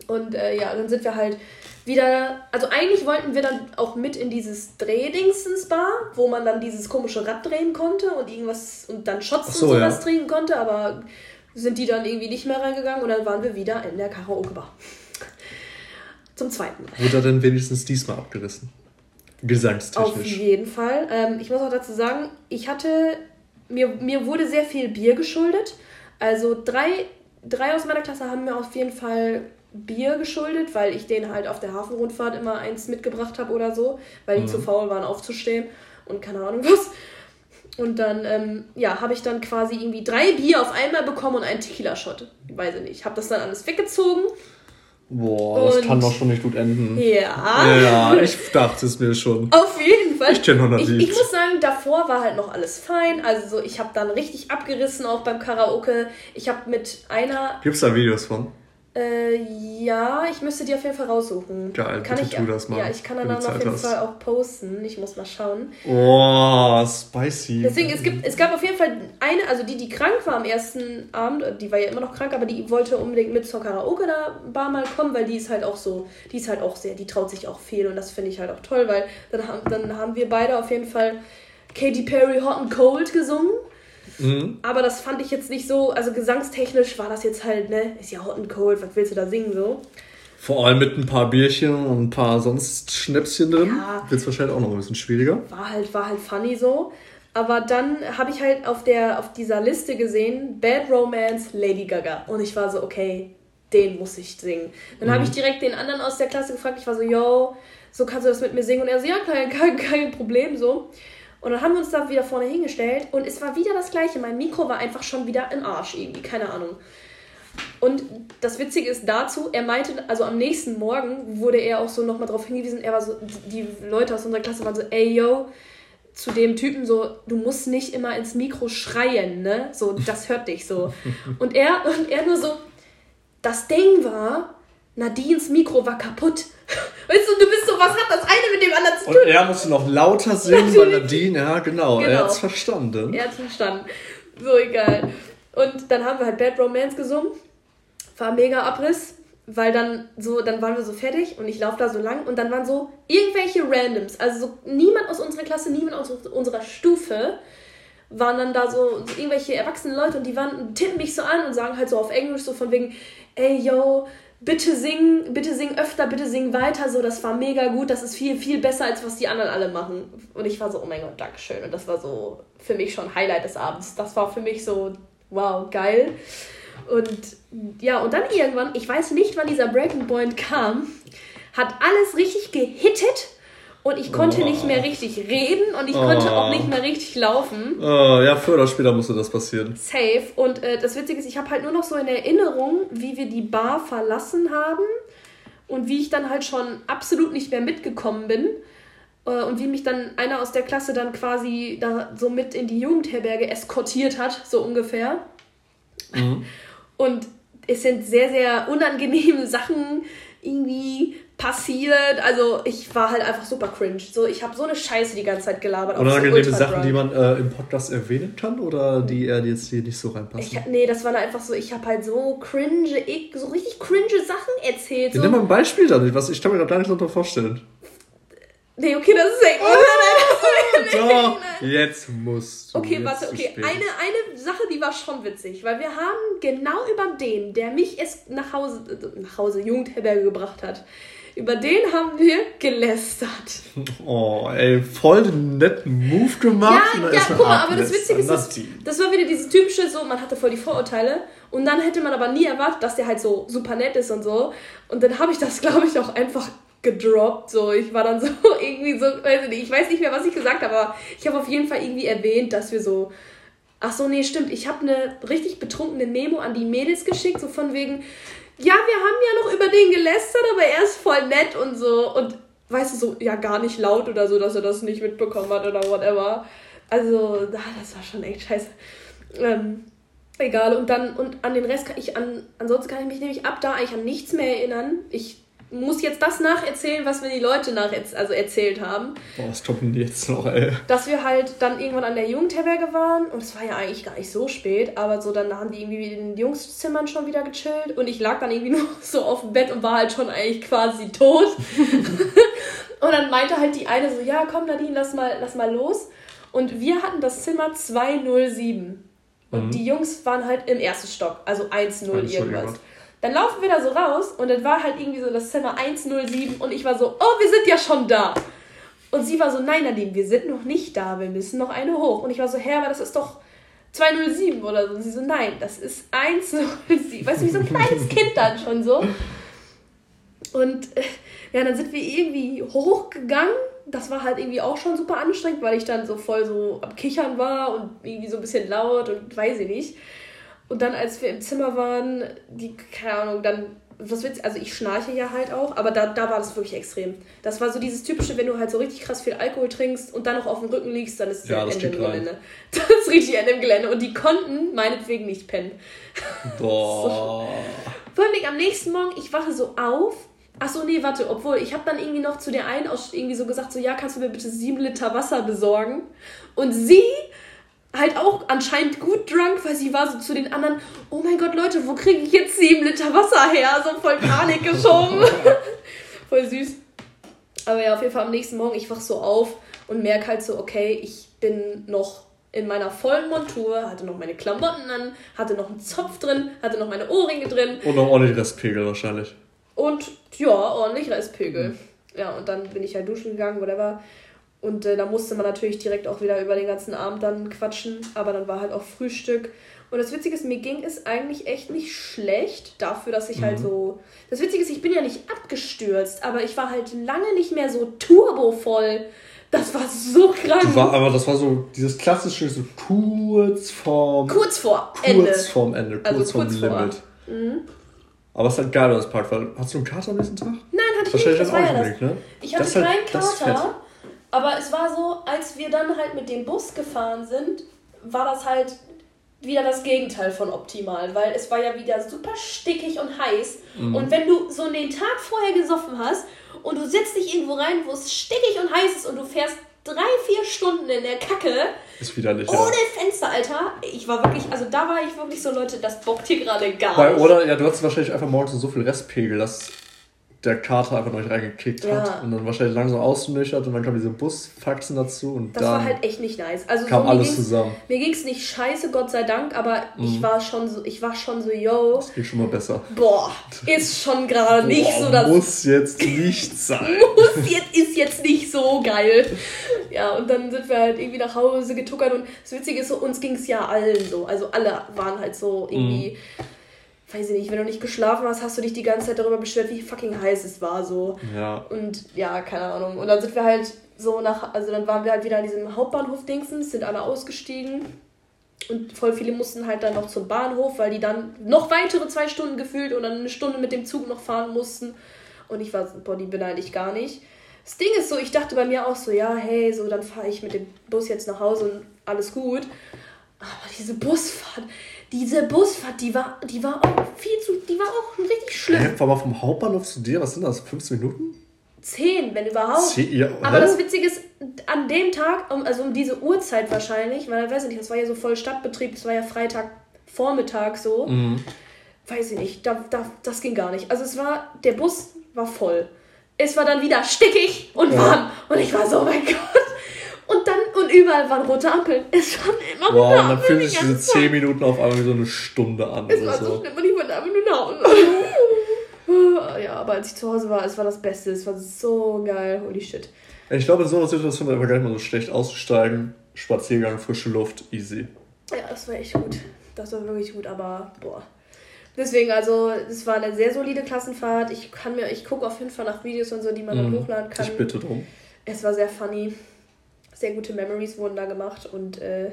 A: Und äh, ja, dann sind wir halt wieder, also eigentlich wollten wir dann auch mit in dieses Drehdingsens Bar, wo man dann dieses komische Rad drehen konnte und irgendwas und dann Shots so, und sowas ja. trinken konnte, aber sind die dann irgendwie nicht mehr reingegangen und dann waren wir wieder in der Karaoke-Bar. Zum zweiten Mal.
B: Wurde er denn wenigstens diesmal abgerissen? Gesangstechnisch.
A: Auf jeden Fall. Ähm, ich muss auch dazu sagen, ich hatte, mir, mir wurde sehr viel Bier geschuldet. Also drei, drei aus meiner Klasse haben mir auf jeden Fall Bier geschuldet, weil ich denen halt auf der Hafenrundfahrt immer eins mitgebracht habe oder so, weil die mhm. zu faul waren aufzustehen und keine Ahnung was. Und dann, ähm, ja, habe ich dann quasi irgendwie drei Bier auf einmal bekommen und einen Tequila-Shot. Weiß ich nicht. Habe das dann alles weggezogen.
B: Boah, das kann doch schon nicht gut enden.
A: Ja.
B: Ja, ich dachte es mir schon.
A: Auf jeden Fall.
B: Ich kenne 100
A: ich, ich muss sagen, davor war halt noch alles fein. Also so, ich habe dann richtig abgerissen, auch beim Karaoke. Ich habe mit einer...
B: Gibt es da Videos von?
A: Äh, ja, ich müsste die auf jeden Fall raussuchen.
B: Geil,
A: kann
B: ich, tu das mal.
A: Ja, ich kann dann, auf jeden hast. Fall auch posten. Ich muss mal schauen.
B: Oh, spicy.
A: Deswegen, es, gibt, es gab auf jeden Fall eine, also die, die krank war am ersten Abend, die war ja immer noch krank, aber die wollte unbedingt mit zur Karaoke-Bar mal kommen, weil die ist halt auch so, die ist halt auch sehr, die traut sich auch viel und das finde ich halt auch toll, weil dann, dann haben wir beide auf jeden Fall Katy Perry Hot and Cold gesungen. Mhm. Aber das fand ich jetzt nicht so, also gesangstechnisch war das jetzt halt, ne, ist ja hot and cold, was willst du da singen so?
B: Vor allem mit ein paar Bierchen und ein paar sonst Schnäpschen drin. Ja. Wird es wahrscheinlich auch noch ein bisschen schwieriger.
A: War halt, war halt funny so. Aber dann habe ich halt auf, der, auf dieser Liste gesehen, Bad Romance, Lady Gaga. Und ich war so, okay, den muss ich singen. Dann mhm. habe ich direkt den anderen aus der Klasse gefragt, ich war so, yo, so kannst du das mit mir singen? Und er so, ja, kein, kein, kein Problem, so. Und dann haben wir uns da wieder vorne hingestellt und es war wieder das Gleiche. Mein Mikro war einfach schon wieder im Arsch irgendwie, keine Ahnung. Und das Witzige ist dazu, er meinte, also am nächsten Morgen wurde er auch so nochmal darauf hingewiesen, er war so, die Leute aus unserer Klasse waren so, ey yo, zu dem Typen so, du musst nicht immer ins Mikro schreien, ne? So, das hört dich so. Und er, und er nur so, das Ding war, Nadines Mikro war kaputt. Weißt du, du bist so, was hat das eine mit dem anderen zu tun?
B: Und er musste noch lauter singen, weil Nadine, ja, genau, genau. er hat's verstanden.
A: Er hat's verstanden. So egal. Und dann haben wir halt Bad Romance gesungen. War mega Abriss, weil dann so, dann waren wir so fertig und ich laufe da so lang und dann waren so irgendwelche Randoms. Also so niemand aus unserer Klasse, niemand aus unserer Stufe waren dann da so, so irgendwelche erwachsenen Leute und die waren, tippen mich so an und sagen halt so auf Englisch so von wegen, ey yo, bitte sing, bitte sing öfter, bitte sing weiter, so, das war mega gut, das ist viel, viel besser, als was die anderen alle machen. Und ich war so, oh mein Gott, Dankeschön. Und das war so für mich schon Highlight des Abends. Das war für mich so, wow, geil. Und ja, und dann irgendwann, ich weiß nicht, wann dieser Breaking Point kam, hat alles richtig gehittet und ich konnte oh. nicht mehr richtig reden und ich oh. konnte auch nicht mehr richtig laufen.
B: Oh, ja, früher oder später musste das passieren.
A: Safe. Und äh, das Witzige ist, ich habe halt nur noch so in Erinnerung, wie wir die Bar verlassen haben und wie ich dann halt schon absolut nicht mehr mitgekommen bin. Äh, und wie mich dann einer aus der Klasse dann quasi da so mit in die Jugendherberge eskortiert hat, so ungefähr. Mhm. Und es sind sehr, sehr unangenehme Sachen irgendwie passiert. Also ich war halt einfach super cringe. So, ich habe so eine Scheiße die ganze Zeit gelabert.
B: Unangenehme so Sachen, die man äh, im Podcast erwähnen kann oder die er jetzt hier nicht so reinpassen?
A: Ich, nee, das war einfach so, ich habe halt so cringe, ich, so richtig cringe Sachen erzählt.
B: So. Nimm mal ein Beispiel dann. Was, ich kann mir da gar nicht darunter vorstellen.
A: Nee, okay, das ist echt.
B: Oh, Doch, jetzt musst
A: du. Okay, warte, okay. Eine, eine Sache, die war schon witzig, weil wir haben genau über den, der mich es nach Hause, nach Hause, Jugendherberge gebracht hat, über den haben wir gelästert.
B: Oh, ey, voll den netten Move gemacht.
A: Ja, ja, guck mal, aber das Witzige ist, das, das war wieder dieses typische, so, man hatte voll die Vorurteile und dann hätte man aber nie erwartet, dass der halt so super nett ist und so. Und dann habe ich das, glaube ich, auch einfach gedroppt. So, ich war dann so irgendwie so, weiß ich nicht, ich weiß nicht mehr, was ich gesagt habe, aber ich habe auf jeden Fall irgendwie erwähnt, dass wir so. Ach so, nee, stimmt. Ich habe eine richtig betrunkene Memo an die Mädels geschickt, so von wegen, ja, wir haben ja noch über den gelästert, aber er ist voll nett und so. Und weißt du, so, ja, gar nicht laut oder so, dass er das nicht mitbekommen hat oder whatever. Also, das war schon echt scheiße. Ähm, egal. Und dann, und an den Rest kann ich an, ansonsten kann ich mich nämlich ab da eigentlich an nichts mehr erinnern. Ich muss jetzt das nacherzählen, was mir die Leute nach also erzählt haben.
B: Boah, was kommt denn jetzt noch, ey?
A: Dass wir halt dann irgendwann an der Jugendherberge waren und es war ja eigentlich gar nicht so spät, aber so dann haben die irgendwie in den Jungszimmern schon wieder gechillt und ich lag dann irgendwie nur so auf dem Bett und war halt schon eigentlich quasi tot. und dann meinte halt die eine so, ja komm Nadine, lass mal, lass mal los. Und wir hatten das Zimmer 207. Und mhm. die Jungs waren halt im ersten Stock, also 1-0 irgendwas. Dann laufen wir da so raus und dann war halt irgendwie so das Zimmer 107 und ich war so, oh, wir sind ja schon da. Und sie war so, nein, Nadine, wir sind noch nicht da, wir müssen noch eine hoch. Und ich war so, hä, aber das ist doch 207 oder so. Und sie so, nein, das ist 107. Weißt du, wie so ein kleines Kind dann schon so. Und äh, ja, dann sind wir irgendwie hochgegangen. Das war halt irgendwie auch schon super anstrengend, weil ich dann so voll so am Kichern war und irgendwie so ein bisschen laut und weiß ich nicht. Und dann, als wir im Zimmer waren, die, keine Ahnung, dann, was witzig, also ich schnarche ja halt auch, aber da, da war das wirklich extrem. Das war so dieses typische, wenn du halt so richtig krass viel Alkohol trinkst und dann noch auf dem Rücken liegst, dann ist es ja, Ende im Gelände. Das ist richtig Ende im Gelände. Und die konnten meinetwegen nicht pennen. Boah. so. Vor allem am nächsten Morgen, ich wache so auf. Achso, nee, warte, obwohl, ich habe dann irgendwie noch zu der einen aus irgendwie so gesagt, so, ja, kannst du mir bitte sieben Liter Wasser besorgen? Und sie halt auch anscheinend gut drunk, weil sie war so zu den anderen, oh mein Gott, Leute, wo kriege ich jetzt sieben Liter Wasser her? So voll Panik geschoben. voll süß. Aber ja, auf jeden Fall am nächsten Morgen, ich wach so auf und merke halt so, okay, ich bin noch in meiner vollen Montur, hatte noch meine Klamotten an, hatte noch einen Zopf drin, hatte noch meine Ohrringe drin.
B: Und noch ordentlich Restpegel wahrscheinlich.
A: Und ja, ordentlich Restpegel. Mhm. Ja, und dann bin ich halt duschen gegangen, whatever. Und äh, da musste man natürlich direkt auch wieder über den ganzen Abend dann quatschen. Aber dann war halt auch Frühstück. Und das Witzige ist, mir ging es eigentlich echt nicht schlecht dafür, dass ich halt
B: Mhm.
A: so. Das Witzige ist, ich bin ja nicht abgestürzt, aber ich war halt lange nicht mehr so turbovoll. Das war so krank.
B: War, aber das war so dieses klassische, so kurz vorm.
A: kurz vor
B: kurz
A: Ende.
B: vorm Ende, kurz
A: Also
B: vorm
A: kurz vor.
B: Limit.
A: Mhm.
B: Aber es ist halt geil, das Park, weil hast du einen Kater am nächsten Tag?
A: Nein, hatte ich
B: Wahrscheinlich
A: nicht. Das war ja
B: nicht
A: das.
B: ne?
A: Ich hatte
B: Das halt-
A: keinen
B: fett.
A: Kater, aber es war so, als wir dann halt mit dem Bus gefahren sind, war das halt wieder das Gegenteil von optimal, weil es war ja wieder super stickig und heiß.
B: Mhm.
A: Und wenn du so den Tag vorher gesoffen hast und du setzt dich irgendwo rein, wo es stickig und heiß ist und du fährst drei, vier Stunden in der Kacke,
B: Ist widerlich,
A: ohne
B: ja.
A: Fenster, Alter. Ich war wirklich, also da war ich wirklich so, Leute, das bockt hier gerade gar
B: Weil,
A: nicht.
B: oder, ja, du hattest wahrscheinlich einfach morgens so viel Restpegel, dass der Kater einfach noch nicht reingekickt
A: Ja.
B: hat und dann wahrscheinlich langsam ausnüchtert und dann kamen diese Busfaxen dazu und
A: Das
B: dann
A: war halt echt nicht nice. Also
B: kam
A: so, mir
B: alles zusammen.
A: Mir ging es nicht scheiße, Gott sei Dank, aber ich
B: Mhm.
A: war schon so, ich war schon so, yo,
B: Das geht schon mal besser.
A: boah, ist schon gerade nicht so das
B: Muss jetzt nicht sein.
A: muss jetzt ist jetzt nicht so geil. Ja, und dann sind wir halt irgendwie nach Hause getuckert und das Witzige ist so, uns ging es ja allen so. Also alle waren halt so irgendwie, weiß ich nicht, wenn du nicht geschlafen hast, hast du dich die ganze Zeit darüber beschwert, wie fucking heiß es war so.
B: Ja.
A: Und ja, keine Ahnung. Und dann sind wir halt so nach, also dann waren wir halt wieder an diesem Hauptbahnhof Dingsens, sind alle ausgestiegen. Und voll viele mussten halt dann noch zum Bahnhof, weil die dann noch weitere zwei Stunden gefühlt und dann eine Stunde mit dem Zug noch fahren mussten. Und ich war, so, boah, die beneide ich gar nicht. Das Ding ist so, ich dachte bei mir auch so, ja, hey, so dann fahre ich mit dem Bus jetzt nach Hause und alles gut. Aber diese Busfahrt, diese Busfahrt, die war, die war auch viel zu, die war auch richtig schlimm.
B: Hä, mal vom Hauptbahnhof zu dir, was sind das? 15 Minuten?
A: Zehn, wenn überhaupt.
B: Zehn, ja,
A: Aber das Witzige ist, an dem Tag, um, also um diese Uhrzeit wahrscheinlich, weil ich weiß nicht, das war ja so voll Stadtbetrieb, das war ja Freitag Vormittag so,
B: Mhm.
A: weiß ich nicht, da, da, das ging gar nicht. Also es war, der Bus war voll. Es war dann wieder stickig und
B: Ja.
A: warm und ich war so, oh mein Gott. Und überall waren rote Ampeln. Es waren immer
B: Wow,
A: rote
B: und dann
A: Ampeln
B: fühlen sich diese
A: ganze Zeit.
B: 10 Minuten auf einmal wie so eine Stunde an
A: Es war so
B: so.
A: schlimm und ich wollte einfach nur nach Hause. Ja, aber als ich zu Hause war, es war das Beste. Es war so geil. Holy shit.
B: Ich glaube, in so einer Situation einfach gar nicht mal so schlecht auszusteigen. Spaziergang, frische Luft, easy.
A: Ja, das war echt gut. Das war wirklich gut, aber boah. Deswegen, also, es war eine sehr solide Klassenfahrt. Ich kann mir, ich gucke auf jeden Fall nach Videos und so, die man dann
B: Mhm.
A: hochladen kann.
B: Ich bitte drum.
A: Es war sehr funny. Sehr gute Memories wurden da gemacht und äh,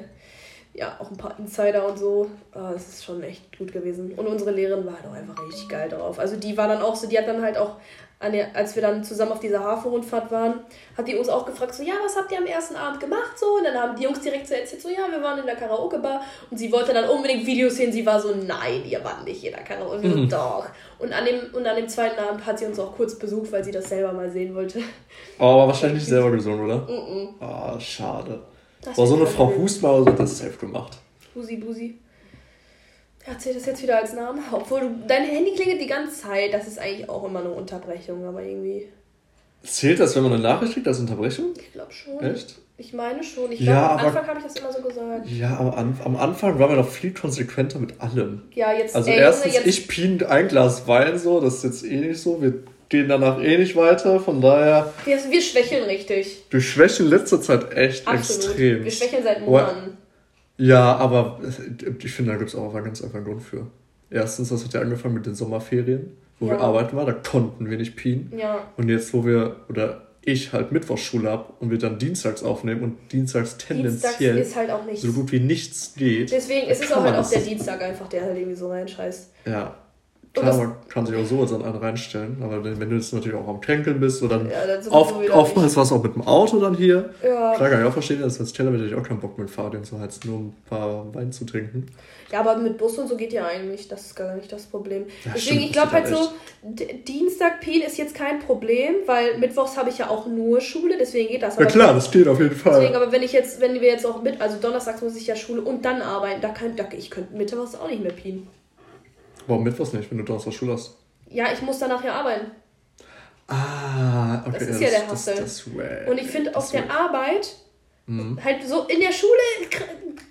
A: ja, auch ein paar Insider und so. Ah, Es ist schon echt gut gewesen. Und unsere Lehrerin war halt auch einfach richtig geil drauf. Also die war dann auch so, die hat dann halt auch, der, als wir dann zusammen auf dieser Hafenrundfahrt waren, hat die uns auch gefragt, so, ja, was habt ihr am ersten Abend gemacht? So, und dann haben die Jungs direkt so erzählt, so, ja, wir waren in der Karaoke-Bar und sie wollte dann unbedingt Videos sehen. Sie war so, nein, ihr wart nicht in der Karaoke. Wir so,
B: Mhm.
A: doch. Und an, dem, und an dem zweiten Abend hat sie uns auch kurz besucht, weil sie das selber mal sehen wollte.
B: Oh, aber wahrscheinlich nicht selber gesungen, oder?
A: Mhm.
B: Ah, schade.
A: Das
B: Boah, so eine Frau
A: gewesen.
B: Hust mal oder so, das ist safe gemacht.
A: Busi, Busi. Ja, zählt das jetzt wieder als Namen? Obwohl, du, dein Handy klingelt die ganze Zeit. Das ist eigentlich auch immer eine Unterbrechung, aber irgendwie.
B: Zählt das, wenn man eine Nachricht kriegt, als Unterbrechung?
A: Ich glaube schon.
B: Echt?
A: Ich meine schon. Ich
B: Ja,
A: glaube, am
B: aber-
A: Anfang habe ich das immer so gesagt.
B: Ja, aber an, am Anfang waren wir noch viel konsequenter mit allem.
A: Ja, jetzt.
B: Also
A: ey,
B: erstens,
A: jetzt,
B: ich pien ein Glas Wein so, das ist jetzt eh nicht so. Wir gehen danach eh nicht weiter. Von daher,
A: wir, wir schwächeln richtig.
B: wir schwächen in letzter Zeit echt
A: Absolut.
B: extrem.
A: Wir schwächeln seit Monaten.
B: Ja, aber ich finde, da gibt es auch einen ganz einfach einen Grund für. Erstens, das hat ja angefangen mit den Sommerferien, wo wir
A: Ja.
B: arbeiten waren, da konnten wir nicht pien.
A: Ja.
B: Und jetzt, wo wir, oder ich halt Mittwochsschule habe und wir dann dienstags aufnehmen und dienstags
A: Dienstags
B: tendenziell
A: ist halt auch nichts.
B: so gut wie nichts geht.
A: Deswegen ist es auch halt auch der Dienstag einfach, der halt irgendwie so reinscheißt.
B: Ja. Klar, man kann sich auch so als an einen reinstellen, aber wenn du jetzt natürlich auch am Kränkeln bist oder dann
A: Ja, dann
B: oft, oftmals war es auch mit dem Auto dann hier.
A: Ja.
B: Klar kann ich auch verstehen, dass als Teller hätte ich auch keinen Bock mit Fahrrad zu heizen, nur ein paar Wein zu trinken.
A: Ja, aber mit Bus und so geht ja eigentlich. Das ist gar nicht das Problem.
B: Ja,
A: Deswegen,
B: stimmt,
A: ich glaube halt
B: geht
A: so, Dienstag Pien ist jetzt kein Problem, weil Mittwochs habe ich ja auch nur Schule, deswegen geht das.
B: Ja
A: Aber
B: klar, das geht auf jeden
A: Deswegen,
B: Fall.
A: aber wenn ich jetzt, wenn wir jetzt auch mit, also donnerstags muss ich ja Schule und dann arbeiten, da kann, da, ich könnte mittwochs auch nicht mehr pien.
B: Warum Mittwochs nicht, wenn du Donnerstag Schule hast?
A: Ja, ich muss danach ja arbeiten.
B: Ah, okay.
A: Das ist ja der
B: das,
A: Hassel.
B: das, das wack.
A: Und ich finde auf
B: Das
A: der. Arbeit,
B: Mhm.
A: halt so in der Schule,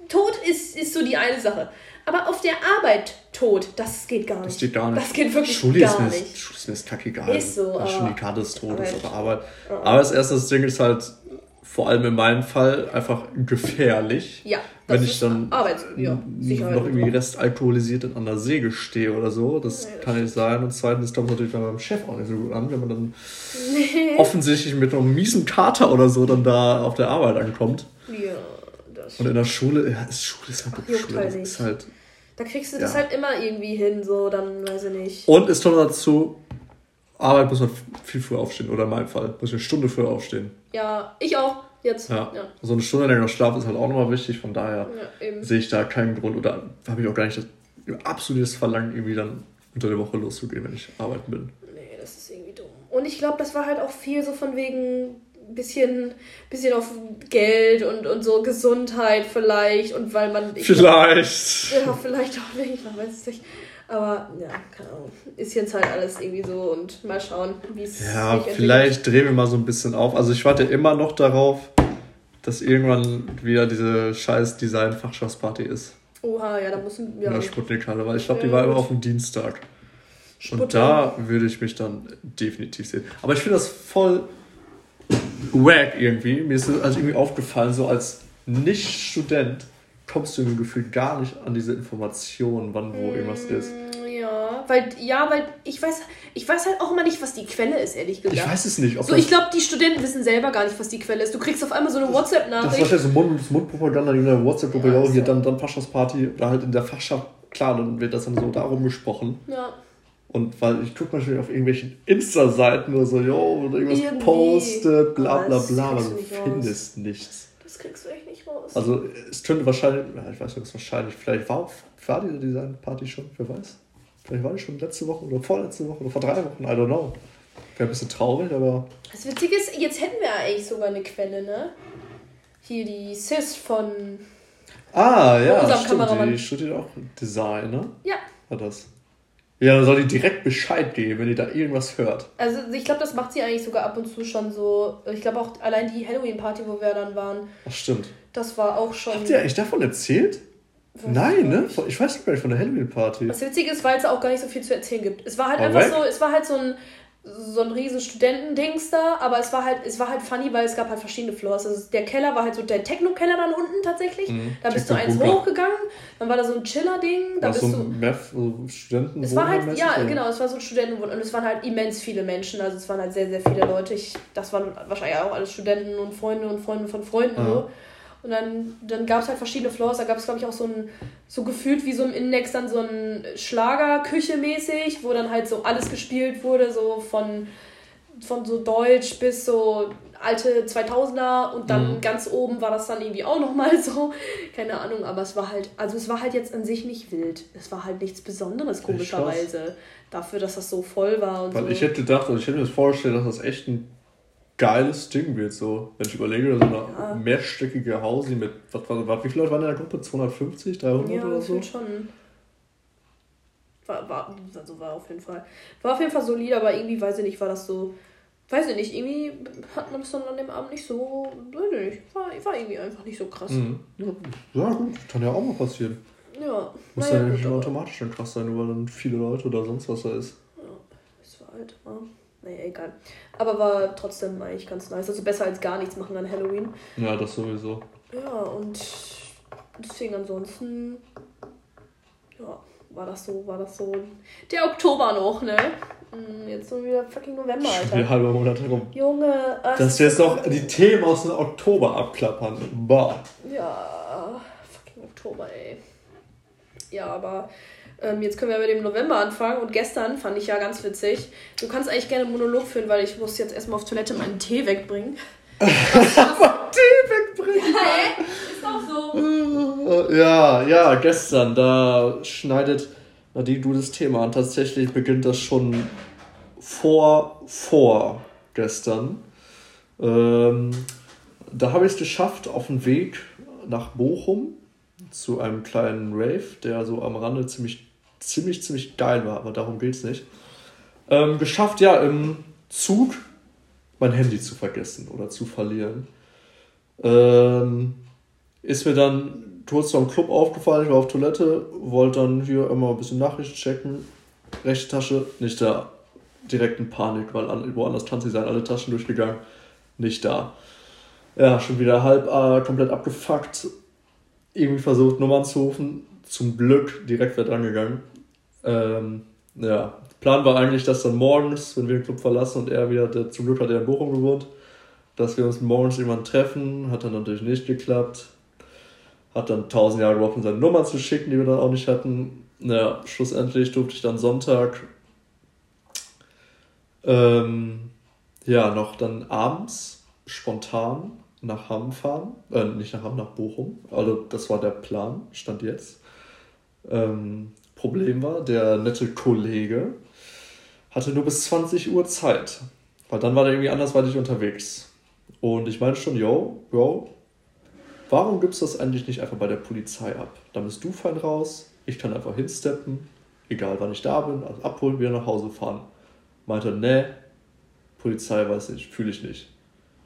A: tot ist, ist so die eine Sache. Aber auf der Arbeit tot, das geht gar nicht.
B: Das geht gar nicht.
A: Das geht wirklich
B: Schule
A: gar
B: ist mir,
A: nicht.
B: Schule ist mir jetzt kackegal.
A: Ist so,
B: schon die Karte ist tot, ist aber Arbeit.
A: Ja.
B: Aber das erste das Ding ist halt, vor allem in meinem Fall einfach gefährlich. Ja. wenn ich dann ja, noch irgendwie restalkoholisiert an der Säge stehe oder so. Das, das kann nicht sein. Und zweitens kommt es natürlich bei meinem Chef auch nicht so gut an, wenn man dann nee. offensichtlich mit einem miesen Kater oder so dann da auf der Arbeit ankommt. Ja, das Und in der Schule, ja, ist Schule ist halt Schule.
A: Halt ist halt, da kriegst du ja. das halt immer irgendwie hin, so, dann weiß ich nicht.
B: Und es kommt dazu, Arbeit muss man viel früher aufstehen, oder in meinem Fall, muss ich eine Stunde früher aufstehen.
A: Ja, ich auch. Jetzt.
B: Ja. ja. So eine Stunde länger Schlaf ist halt auch nochmal wichtig, von daher ja, sehe ich da keinen Grund oder habe ich auch gar nicht das absolutes Verlangen, irgendwie dann unter der Woche loszugehen, wenn ich arbeiten bin.
A: Nee, das ist irgendwie dumm. Und ich glaube, das war halt auch viel so von wegen bisschen, bisschen auf Geld und, und so Gesundheit vielleicht und weil man. vielleicht. Glaub, ja, vielleicht auch nicht, man weiß es nicht. Aber ja, keine Ahnung. Ist jetzt halt alles irgendwie so und mal schauen, wie es
B: Ja, vielleicht drehen wir mal so ein bisschen auf. Also ich warte immer noch darauf, dass irgendwann wieder diese scheiß Design-Fachschaftsparty ist.
A: Oha, ja, da müssen wir.
B: In der Sputnikhalle, weil ich glaube, die war immer auf dem Dienstag. Sputnik. Und da würde ich mich dann definitiv sehen. Aber ich finde das voll wack irgendwie. Mir ist das also irgendwie aufgefallen, so als Nicht-Student kommst du im Gefühl gar nicht an diese Informationen, wann wo irgendwas ist.
A: Mm, ja, weil ja, weil ich weiß, ich weiß halt auch immer nicht, was die Quelle ist, ehrlich gesagt. Ich weiß es nicht. so, ich glaube, die Studenten wissen selber gar nicht, was die Quelle ist. Du kriegst auf einmal so eine WhatsApp-Nachricht. Das ist wahrscheinlich so Mund, Mundpropaganda in der WhatsApp-Gruppe, ja, hier dann, dann Fachschaftsparty oder halt in der Fachschaft, klar, dann wird das dann so darum gesprochen. Ja. Und weil ich gucke manchmal auf irgendwelchen Insta-Seiten oder so, yo, oder irgendwas Irgendwie. postet, bla bla bla, aber du findest nichts. Das kriegst du echt nicht raus. Also es könnte wahrscheinlich, ich weiß nicht, wahrscheinlich, vielleicht war, war diese Design-Party schon, wer weiß. Vielleicht war die schon letzte Woche oder vorletzte Woche oder vor drei Wochen, I don't know. Wäre ein bisschen traurig, aber. Das Witzige ist, jetzt hätten wir eigentlich sogar eine Quelle, ne? Hier die Sis von. Ah,
B: ja, unserem stimmt. Kameramann. Die studiert auch Design, ne? Ja. War das. Ja, dann soll die direkt Bescheid geben, wenn ihr da irgendwas hört.
A: Also ich glaube, das macht sie eigentlich sogar ab und zu schon so. Ich glaube auch allein die Halloween-Party, wo wir dann waren.
B: Ach stimmt.
A: Das war auch schon.
B: Habt ihr eigentlich davon erzählt? Was Nein, ne? Ich weiß nicht von der Halloween-Party.
A: Das Witzige ist, weil es auch gar nicht so viel zu erzählen gibt. Es war halt Aber einfach weg? so, es war halt so ein so ein riesen Studentendings da, aber es war halt, es war halt funny, weil es gab halt verschiedene Floors. Also der Keller war halt so der Techno-Keller dann unten tatsächlich. Mhm. Da bist du eins hochgegangen, dann war da so ein Chiller-Ding. Da bist so ein Meth, so Studenten Es war halt, ja, oder? genau, es war so ein Studentenwohn und es waren halt immens viele Menschen, also es waren halt sehr, sehr viele Leute. Ich, das waren wahrscheinlich auch alles Studenten und Freunde und Freunde von Freunden. Mhm. So. Und dann, dann gab es halt verschiedene Floors. Da gab es, glaube ich, auch so ein, so gefühlt wie so im Index dann so ein Schlagerküche mäßig, wo dann halt so alles gespielt wurde, so von, von so Deutsch bis so alte 2000er und dann mhm. ganz oben war das dann irgendwie auch nochmal so. Keine Ahnung, aber es war halt, also es war halt jetzt an sich nicht wild. Es war halt nichts Besonderes, komischerweise. Dafür, dass das so voll war und
B: Weil
A: so.
B: ich hätte gedacht, also ich hätte mir das vorgestellt, dass das echt ein geiles Ding wird. So, wenn ich überlege, so eine ja. mehrstöckige Hausi mit, was war, was, wie viele Leute waren in der Gruppe? 250, 300 ja, oder so? schon.
A: War, war, also war auf jeden Fall, war auf jeden Fall solid, aber irgendwie, weiß ich nicht, war das so, weiß ich nicht, irgendwie hat man es dann an dem Abend nicht so, weiß ich nicht, war, war irgendwie einfach nicht so krass. Mhm.
B: Ja, ja, gut, kann ja auch mal passieren. Ja. Muss ja, ja nicht automatisch dann krass sein, nur weil dann viele Leute oder sonst was da ist.
A: Ja, es war halt, war naja, egal. Aber war trotzdem eigentlich ganz nice. Also besser als gar nichts machen an Halloween.
B: Ja, das sowieso.
A: Ja, und deswegen ansonsten, ja, war das so, war das so. Der Oktober noch, ne? Hm, jetzt so wieder fucking November, Alter. Die halbe Monat
B: herum. Junge, äh, Dass wir jetzt noch die Themen aus dem Oktober abklappern. Bah.
A: Ja, fucking Oktober, ey. Ja, aber ähm, jetzt können wir mit dem November anfangen und gestern fand ich ja ganz witzig. Du kannst eigentlich gerne einen Monolog führen, weil ich muss jetzt erstmal auf Toilette meinen Tee wegbringen. Tee
B: wegbringen? Ja, ist doch so. Ja, ja, gestern, da schneidet Nadine du das Thema an. Tatsächlich beginnt das schon vor, vor gestern. Ähm, da habe ich es geschafft, auf dem Weg nach Bochum zu einem kleinen Rave, der so am Rande ziemlich ziemlich, ziemlich geil war, aber darum geht es nicht. Ähm, geschafft, ja, im Zug mein Handy zu vergessen oder zu verlieren. Ähm, ist mir dann kurz am Club aufgefallen, ich war auf Toilette, wollte dann hier immer ein bisschen Nachrichten checken. Rechte Tasche, nicht da. Direkt in Panik, weil woanders kann sie sein, alle Taschen durchgegangen, nicht da. Ja, schon wieder halb äh, komplett abgefuckt. Irgendwie versucht, Nummern zu rufen. Zum Glück direkt wieder dran gegangen. Ähm, ja, Plan war eigentlich, dass dann morgens, wenn wir den Club verlassen und er wieder, der, zum Glück hat er in Bochum gewohnt, dass wir uns morgens irgendwann treffen. Hat dann natürlich nicht geklappt. Hat dann tausend Jahre gebraucht, um seine Nummer zu schicken, die wir dann auch nicht hatten. Naja, schlussendlich durfte ich dann Sonntag ähm, ja, noch dann abends spontan nach Hamm fahren. Äh, nicht nach Hamm, nach Bochum. Also das war der Plan, stand jetzt. Ähm, Problem war, der nette Kollege hatte nur bis 20 Uhr Zeit. Weil dann war der irgendwie andersweitig unterwegs. Und ich meine schon, yo, Bro, warum gibst du das eigentlich nicht einfach bei der Polizei ab? Dann bist du fein raus, ich kann einfach hinsteppen, egal wann ich da bin, also abholen, wieder nach Hause fahren. Meinte, ne, Polizei weiß nicht, fühle ich nicht.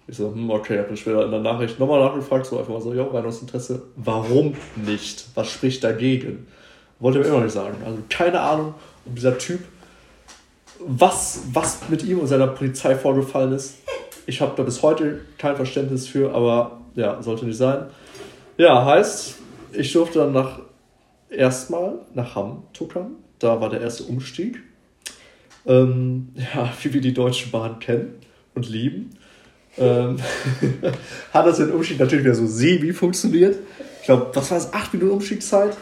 B: Ich so, hm, okay, hab dann später in der Nachricht nochmal nachgefragt, so einfach mal so, ja, rein Interesse, warum nicht? Was spricht dagegen? Wollte mir immer nicht sagen. Also keine Ahnung, ob dieser Typ, was, was mit ihm und seiner Polizei vorgefallen ist. Ich habe da bis heute kein Verständnis für, aber ja, sollte nicht sein. Ja, heißt, ich durfte dann nach erstmal nach Hamm tuckern. Da war der erste Umstieg. Ähm, ja, wie wir die Deutsche Bahn kennen und lieben. Ähm, hat das den Umstieg natürlich wieder so semi funktioniert. Ich glaube, was war es? Acht Minuten Umstiegszeit.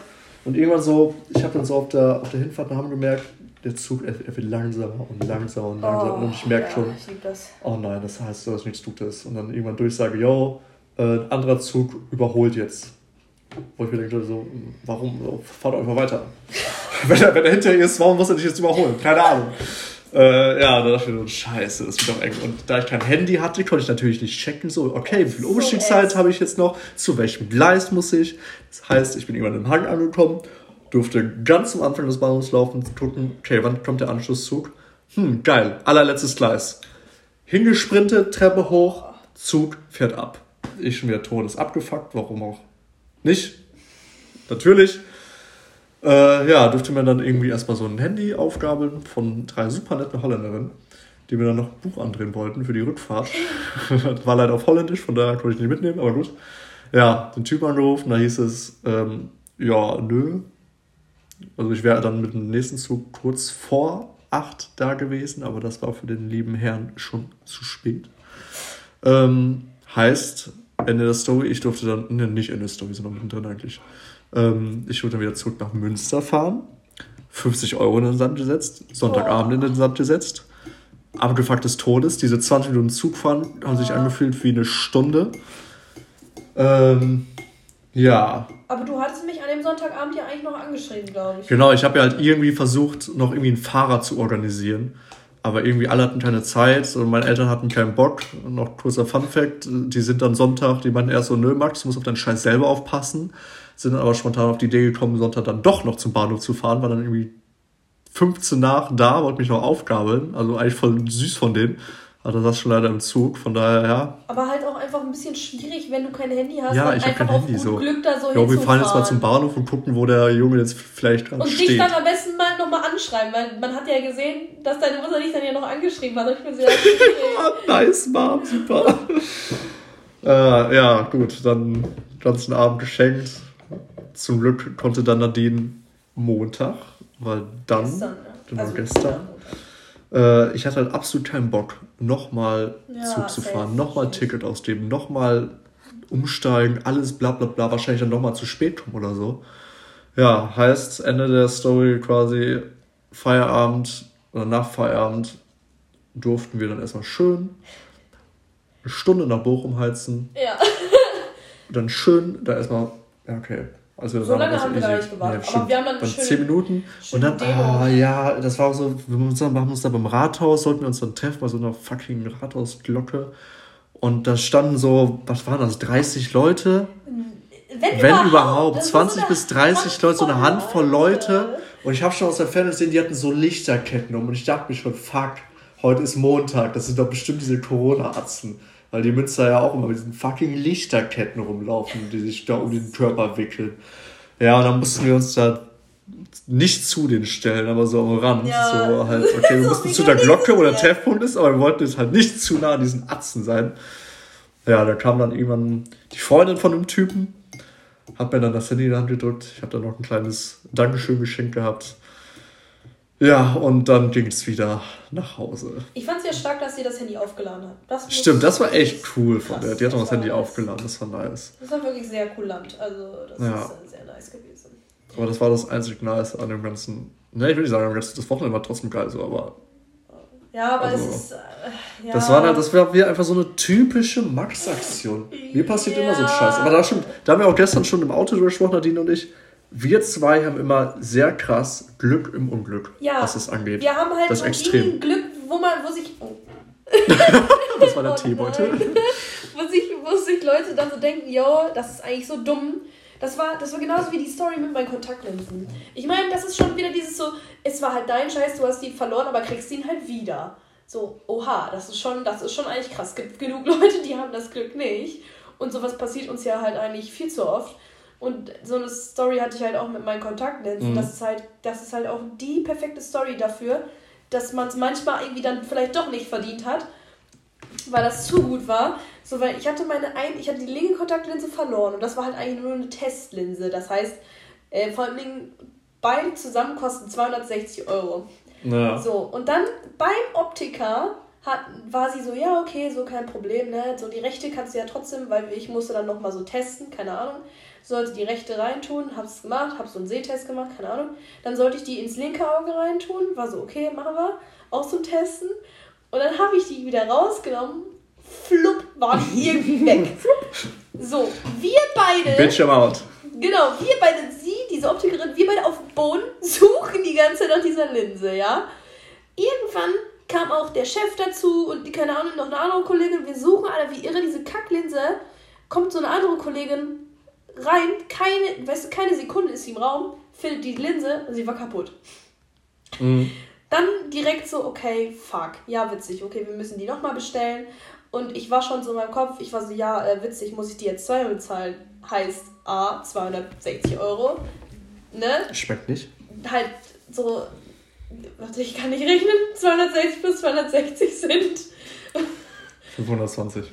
B: Und irgendwann so, ich habe dann so auf der, auf der Hinfahrt nach Hause gemerkt, der Zug, er, er, wird langsamer und langsamer und langsamer. Oh, und ich merke ja, schon, ich oh nein, das heißt, dass nichts tut ist. Und dann irgendwann durchsage, yo, äh, ein anderer Zug überholt jetzt. Wo ich mir denke, so, warum? Fahrt einfach weiter. wenn, er, wenn er hinter ihr ist, warum muss er dich jetzt überholen? Keine Ahnung. Äh, ja, da dachte ich mir so, scheiße, das wird doch eng. Und da ich kein Handy hatte, konnte ich natürlich nicht checken, so, okay, wie viel Umstiegszeit habe ich jetzt noch, zu welchem Gleis muss ich. Das heißt, ich bin irgendwann im Hang angekommen, durfte ganz am Anfang des Bahnhofs laufen, gucken, okay, wann kommt der Anschlusszug? Hm, geil, allerletztes Gleis. Hingesprintet, Treppe hoch, Zug fährt ab. Ich schon wieder todes abgefuckt, warum auch nicht? Natürlich äh, ja, durfte mir dann irgendwie erstmal so ein Handy aufgabeln von drei super netten Holländerinnen, die mir dann noch ein Buch andrehen wollten für die Rückfahrt. war leider auf Holländisch, von daher konnte ich nicht mitnehmen, aber gut. Ja, den Typ angerufen, da hieß es, ähm, ja, nö. Also ich wäre dann mit dem nächsten Zug kurz vor acht da gewesen, aber das war für den lieben Herrn schon zu spät. Ähm, heißt, Ende der Story, ich durfte dann, ne, nicht Ende der Story, sondern mittendrin eigentlich. Ähm, ich würde dann wieder zurück nach Münster fahren. 50 Euro in den Sand gesetzt, Sonntagabend in den Sand gesetzt. Abgefuckt des Todes. Diese 20 Minuten Zugfahren haben sich angefühlt wie eine Stunde. Ähm, ja.
A: Aber du hattest mich an dem Sonntagabend ja eigentlich noch angeschrieben, glaube ich.
B: Genau, ich habe ja halt irgendwie versucht, noch irgendwie einen Fahrer zu organisieren. Aber irgendwie alle hatten keine Zeit und meine Eltern hatten keinen Bock. Und noch kurzer Fun Fact: Die sind dann Sonntag, die meinten erst so, nö, Max, du musst auf deinen Scheiß selber aufpassen sind dann aber spontan auf die Idee gekommen, Sonntag dann doch noch zum Bahnhof zu fahren, war dann irgendwie 15 nach da, wollte mich noch aufgabeln, also eigentlich voll süß von denen. Aber das schon leider im Zug, von daher, ja.
A: Aber halt auch einfach ein bisschen schwierig, wenn du kein Handy hast. Ja, ich habe kein Handy
B: so. Glück da so ja, wir fahren jetzt mal zum Bahnhof und gucken, wo der Junge jetzt vielleicht
A: und steht. Und dich dann am besten mal nochmal anschreiben, weil man hat ja gesehen, dass deine Mutter dich dann ja noch angeschrieben hat. Ich bin sehr
B: nice, Mom, super. äh, ja, gut, dann ganzen Abend geschenkt zum Glück konnte dann Nadine Montag, weil dann, gestern, ne? genau also gestern, äh, ich hatte halt absolut keinen Bock, nochmal ja, Zug zu fahren, nochmal Ticket ausgeben, nochmal umsteigen, alles bla bla bla, wahrscheinlich dann nochmal zu spät kommen oder so. Ja, heißt Ende der Story quasi Feierabend oder nach Feierabend durften wir dann erstmal schön eine Stunde nach Bochum heizen. Ja. dann schön da erstmal, ja, okay, also so lange haben wir da nicht gewartet. Ja, aber wir haben dann, schöne, 10 Minuten. Und dann, ah, ja, das war auch so, wir machen uns da beim Rathaus, sollten wir uns dann treffen bei so einer fucking Rathausglocke. Und da standen so, was waren das, 30 Leute? Wenn, Wenn überhaupt, überhaupt 20 so bis 30 Leute, so eine Handvoll Leute. Leute. Und ich habe schon aus der Ferne gesehen, die hatten so Lichterketten um. Und ich dachte mir schon, fuck, heute ist Montag, das sind doch bestimmt diese Corona-Atzen. Weil die Münster ja auch immer mit diesen fucking Lichterketten rumlaufen, die sich da um den Körper wickeln. Ja, und dann mussten wir uns da nicht zu den stellen, aber so am Rand. Ja. So halt, okay, wir mussten zu der Glocke, wo der Treffpunkt ist, aber wir wollten jetzt halt nicht zu nah an diesen Atzen sein. Ja, da kam dann irgendwann die Freundin von dem Typen, hat mir dann das Handy in die Hand gedrückt. Ich habe dann noch ein kleines Dankeschön geschenkt gehabt. Ja, und dann ging es wieder nach Hause.
A: Ich fand es ja stark, dass sie das Handy aufgeladen hat. Das
B: Stimmt, das war echt cool von der. Die hat noch das Handy nice. aufgeladen, das war nice.
A: Das war wirklich sehr cool Land. Also, das ja. ist sehr nice gewesen.
B: Aber das war das einzig Nice an dem ganzen. Ne, ich will nicht sagen, das Wochenende war trotzdem geil so, aber.
A: Ja, aber also, es ist. Äh, ja.
B: Das war, das war wie einfach so eine typische Max-Aktion. Mir passiert ja. immer so ein Scheiß. Aber da, schon, da haben wir auch gestern schon im Auto gesprochen, Nadine und ich wir zwei haben immer sehr krass Glück im Unglück, ja, was es angeht. Wir haben halt das
A: so extrem. Glück, wo man, wo sich. Oh.
B: das war der oh Teebeutel.
A: wo, sich, wo sich Leute dann so denken, yo, das ist eigentlich so dumm. Das war, das war genauso wie die Story mit meinen Kontaktlinsen. Ich meine, das ist schon wieder dieses so, es war halt dein Scheiß, du hast die verloren, aber kriegst ihn halt wieder. So, oha, das ist schon, das ist schon eigentlich krass. Es gibt genug Leute, die haben das Glück nicht. Und sowas passiert uns ja halt eigentlich viel zu oft. Und so eine Story hatte ich halt auch mit meinen Kontaktlinsen. Mhm. Das ist halt, das ist halt auch die perfekte Story dafür, dass man es manchmal irgendwie dann vielleicht doch nicht verdient hat, weil das zu gut war. So, weil ich hatte meine ein, ich hatte die linke Kontaktlinse verloren und das war halt eigentlich nur eine Testlinse. Das heißt, äh, vor allem beide zusammen kosten 260 Euro. Ja. So, und dann beim Optiker hat, war sie so, ja, okay, so kein Problem, ne? So die rechte kannst du ja trotzdem, weil ich musste dann nochmal so testen, keine Ahnung sollte die rechte reintun, hab's gemacht, hab so einen Sehtest gemacht, keine Ahnung. Dann sollte ich die ins linke Auge reintun, war so, okay, machen wir, auch zum Testen. Und dann habe ich die wieder rausgenommen, flupp, war die irgendwie weg. So, wir beide.
B: Bildschirm out.
A: Genau, wir beide, sie, diese Optikerin, wir beide auf dem Boden suchen die ganze Zeit nach dieser Linse, ja. Irgendwann kam auch der Chef dazu und die, keine Ahnung, noch eine andere Kollegin. Wir suchen alle wie irre diese Kacklinse. Kommt so eine andere Kollegin, rein, keine, weißt du, keine Sekunde ist sie im Raum, findet die Linse und sie war kaputt. Mhm. Dann direkt so, okay, fuck, ja, witzig, okay, wir müssen die nochmal bestellen. Und ich war schon so in meinem Kopf, ich war so, ja, äh, witzig, muss ich die jetzt zweimal bezahlen? Heißt A, 260 Euro. Ne?
B: Schmeckt nicht.
A: Halt so, warte, ich kann nicht rechnen, 260 plus 260 sind.
B: 520.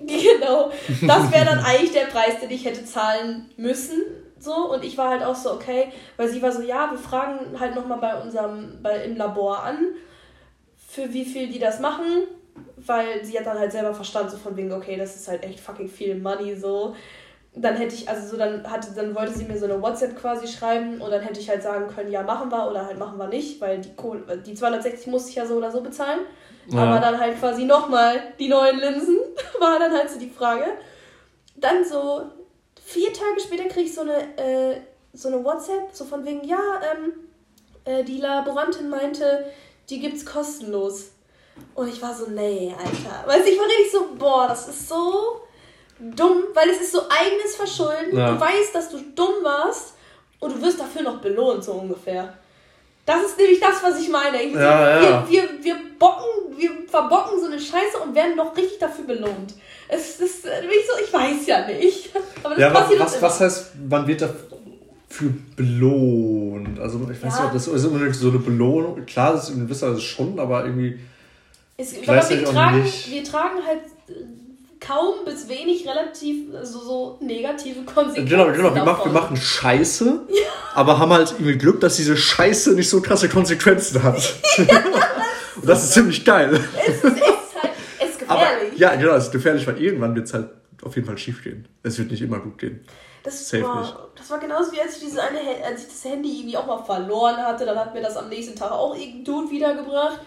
A: Genau. Das wäre dann eigentlich der Preis, den ich hätte zahlen müssen. So, und ich war halt auch so, okay, weil sie war so, ja, wir fragen halt nochmal bei unserem, bei, im Labor an, für wie viel die das machen, weil sie hat dann halt selber verstanden, so von wegen, okay, das ist halt echt fucking viel Money, so. Dann hätte ich, also so, dann hatte, dann wollte sie mir so eine WhatsApp quasi schreiben und dann hätte ich halt sagen können, ja, machen wir oder halt machen wir nicht, weil die Kohle, die 260 musste ich ja so oder so bezahlen. Ja. Aber dann halt quasi nochmal die neuen Linsen, war dann halt so die Frage. Dann so vier Tage später kriege ich so eine, äh, so eine WhatsApp, so von wegen, ja, ähm, äh, die Laborantin meinte, die gibt's kostenlos. Und ich war so, nee, Alter. Weißt du, ich war richtig so, boah, das ist so dumm, weil es ist so eigenes Verschulden. Ja. Du weißt, dass du dumm warst und du wirst dafür noch belohnt, so ungefähr. Das ist nämlich das, was ich meine. Ich, ja, wir, ja. wir, wir, bocken, wir verbocken so eine Scheiße und werden noch richtig dafür belohnt. Es ist äh, ich so, ich weiß ja nicht. Aber das
B: ja, passiert was, was heißt, man wird dafür belohnt? Also ich weiß nicht, ob das ist unbedingt so eine Belohnung. Klar, das ist in gewisser Weise schon, aber irgendwie.
A: Es, wir, tragen, wir tragen halt kaum bis wenig relativ also so negative Konsequenzen.
B: Genau, genau. Wir, machen, wir machen Scheiße, ja. aber haben halt irgendwie Glück, dass diese Scheiße nicht so krasse Konsequenzen hat. Ja, Und das ist ziemlich geil. Es ist, halt, es ist gefährlich. Aber, ja, genau, es ist gefährlich, weil irgendwann wird es halt auf jeden Fall schief gehen. Es wird nicht immer gut gehen.
A: Das Safe war, nicht. das war genauso wie als ich, diese eine, als ich das Handy irgendwie auch mal verloren hatte, dann hat mir das am nächsten Tag auch irgendein Dude wiedergebracht.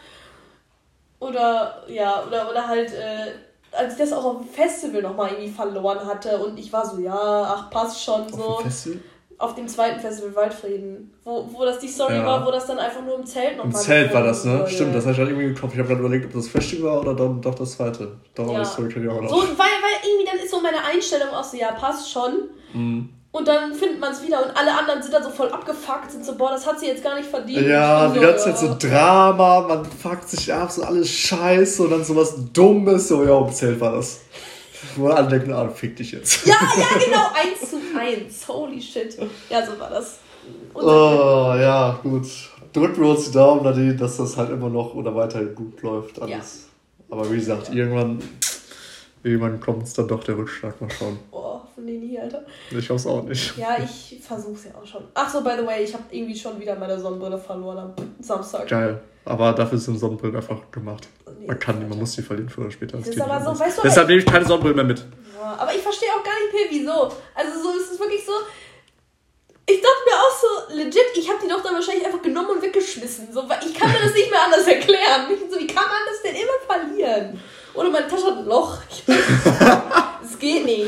A: Oder, ja, oder, oder halt, äh, als ich das auch auf dem Festival nochmal irgendwie verloren hatte und ich war so, ja, ach, passt schon so. Auf dem Festival? Auf dem zweiten Festival Waldfrieden, wo, wo das die Story ja. war, wo das dann einfach nur im Zelt nochmal.
B: Im Zelt war das, ne? Wurde. Stimmt, das habe ich halt irgendwie gekauft. Ich habe gerade überlegt, ob das Festival war oder dann doch das zweite. Darum ja. die Story kenne ich auch noch.
A: So, weil, weil irgendwie dann ist so meine Einstellung auch so, ja, passt schon. Mhm. Und dann findet man es wieder und alle anderen sind dann so voll abgefuckt, sind so, boah, das hat sie jetzt gar nicht verdient.
B: Ja, die so, ganze Zeit so Drama, man fuckt sich ab, so alles scheiße und dann so was Dummes, so, ja, im Zelt war das. Wo alle denken, ah, fick dich jetzt.
A: Ja, ja, genau, eins zu eins. Holy shit. Ja, so war das.
B: Oh, ja, gut. Drücken wir uns die Daumen, Nadine, dass das halt immer noch oder weiterhin gut läuft. Alles. Ja. Aber wie gesagt, irgendwann Irgendwann kommt es dann doch der Rückschlag. Mal schauen.
A: Boah, von hier, Alter.
B: Ich hoffe auch nicht.
A: Ja, ich versuch's ja auch schon. Ach so, by the way, ich habe irgendwie schon wieder meine Sonnenbrille verloren am Samstag.
B: Geil. Aber dafür sind Sonnenbrillen einfach gemacht. Man kann, man muss die verlieren früher oder später.
A: Das ist aber so, weißt du,
B: Deshalb nehme ich keine Sonnenbrille mehr mit.
A: Ja, aber ich verstehe auch gar nicht mehr, wieso. Also so ist es wirklich so. Ich dachte mir auch so, legit, ich habe die doch dann wahrscheinlich einfach genommen und weggeschmissen. So, weil ich kann mir das nicht mehr anders erklären. So, wie kann man das denn immer verlieren? Oder meine Tasche hat ein Loch. Es geht nicht.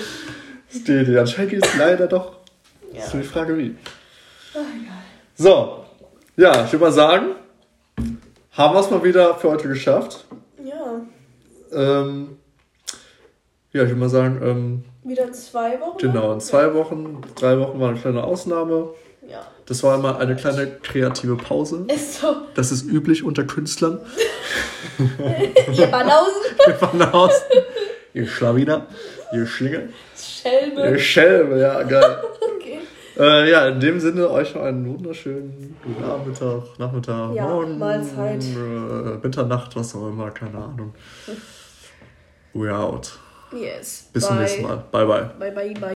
B: Geht nicht. Anscheinend geht es leider doch.
A: Ja.
B: Das ist nur die Frage, wie.
A: Egal.
B: So. Ja, ich würde mal sagen, haben wir es mal wieder für heute geschafft.
A: Ja,
B: Ähm, ja, ich würde mal sagen, ähm,
A: wieder in zwei Wochen.
B: genau, in zwei Wochen, drei Wochen war eine kleine Ausnahme.
A: Ja.
B: Das war immer eine kleine kreative Pause.
A: Ist so.
B: Das ist üblich unter Künstlern.
A: Ihr Banausen.
B: Von außen. Ihr Schlawiner, ihr Schlingel,
A: Schelme.
B: Schelme, ja, geil.
A: Okay.
B: Äh, ja, in dem Sinne euch noch einen wunderschönen guten Abend, Nachmittag,
A: Ja,
B: Morgen,
A: Mahlzeit.
B: Äh, Mitternacht, was auch immer, keine Ahnung. We are out.
A: Yes.
B: Bis zum nächsten Mal. Bye, bye.
A: Bye, bye, bye.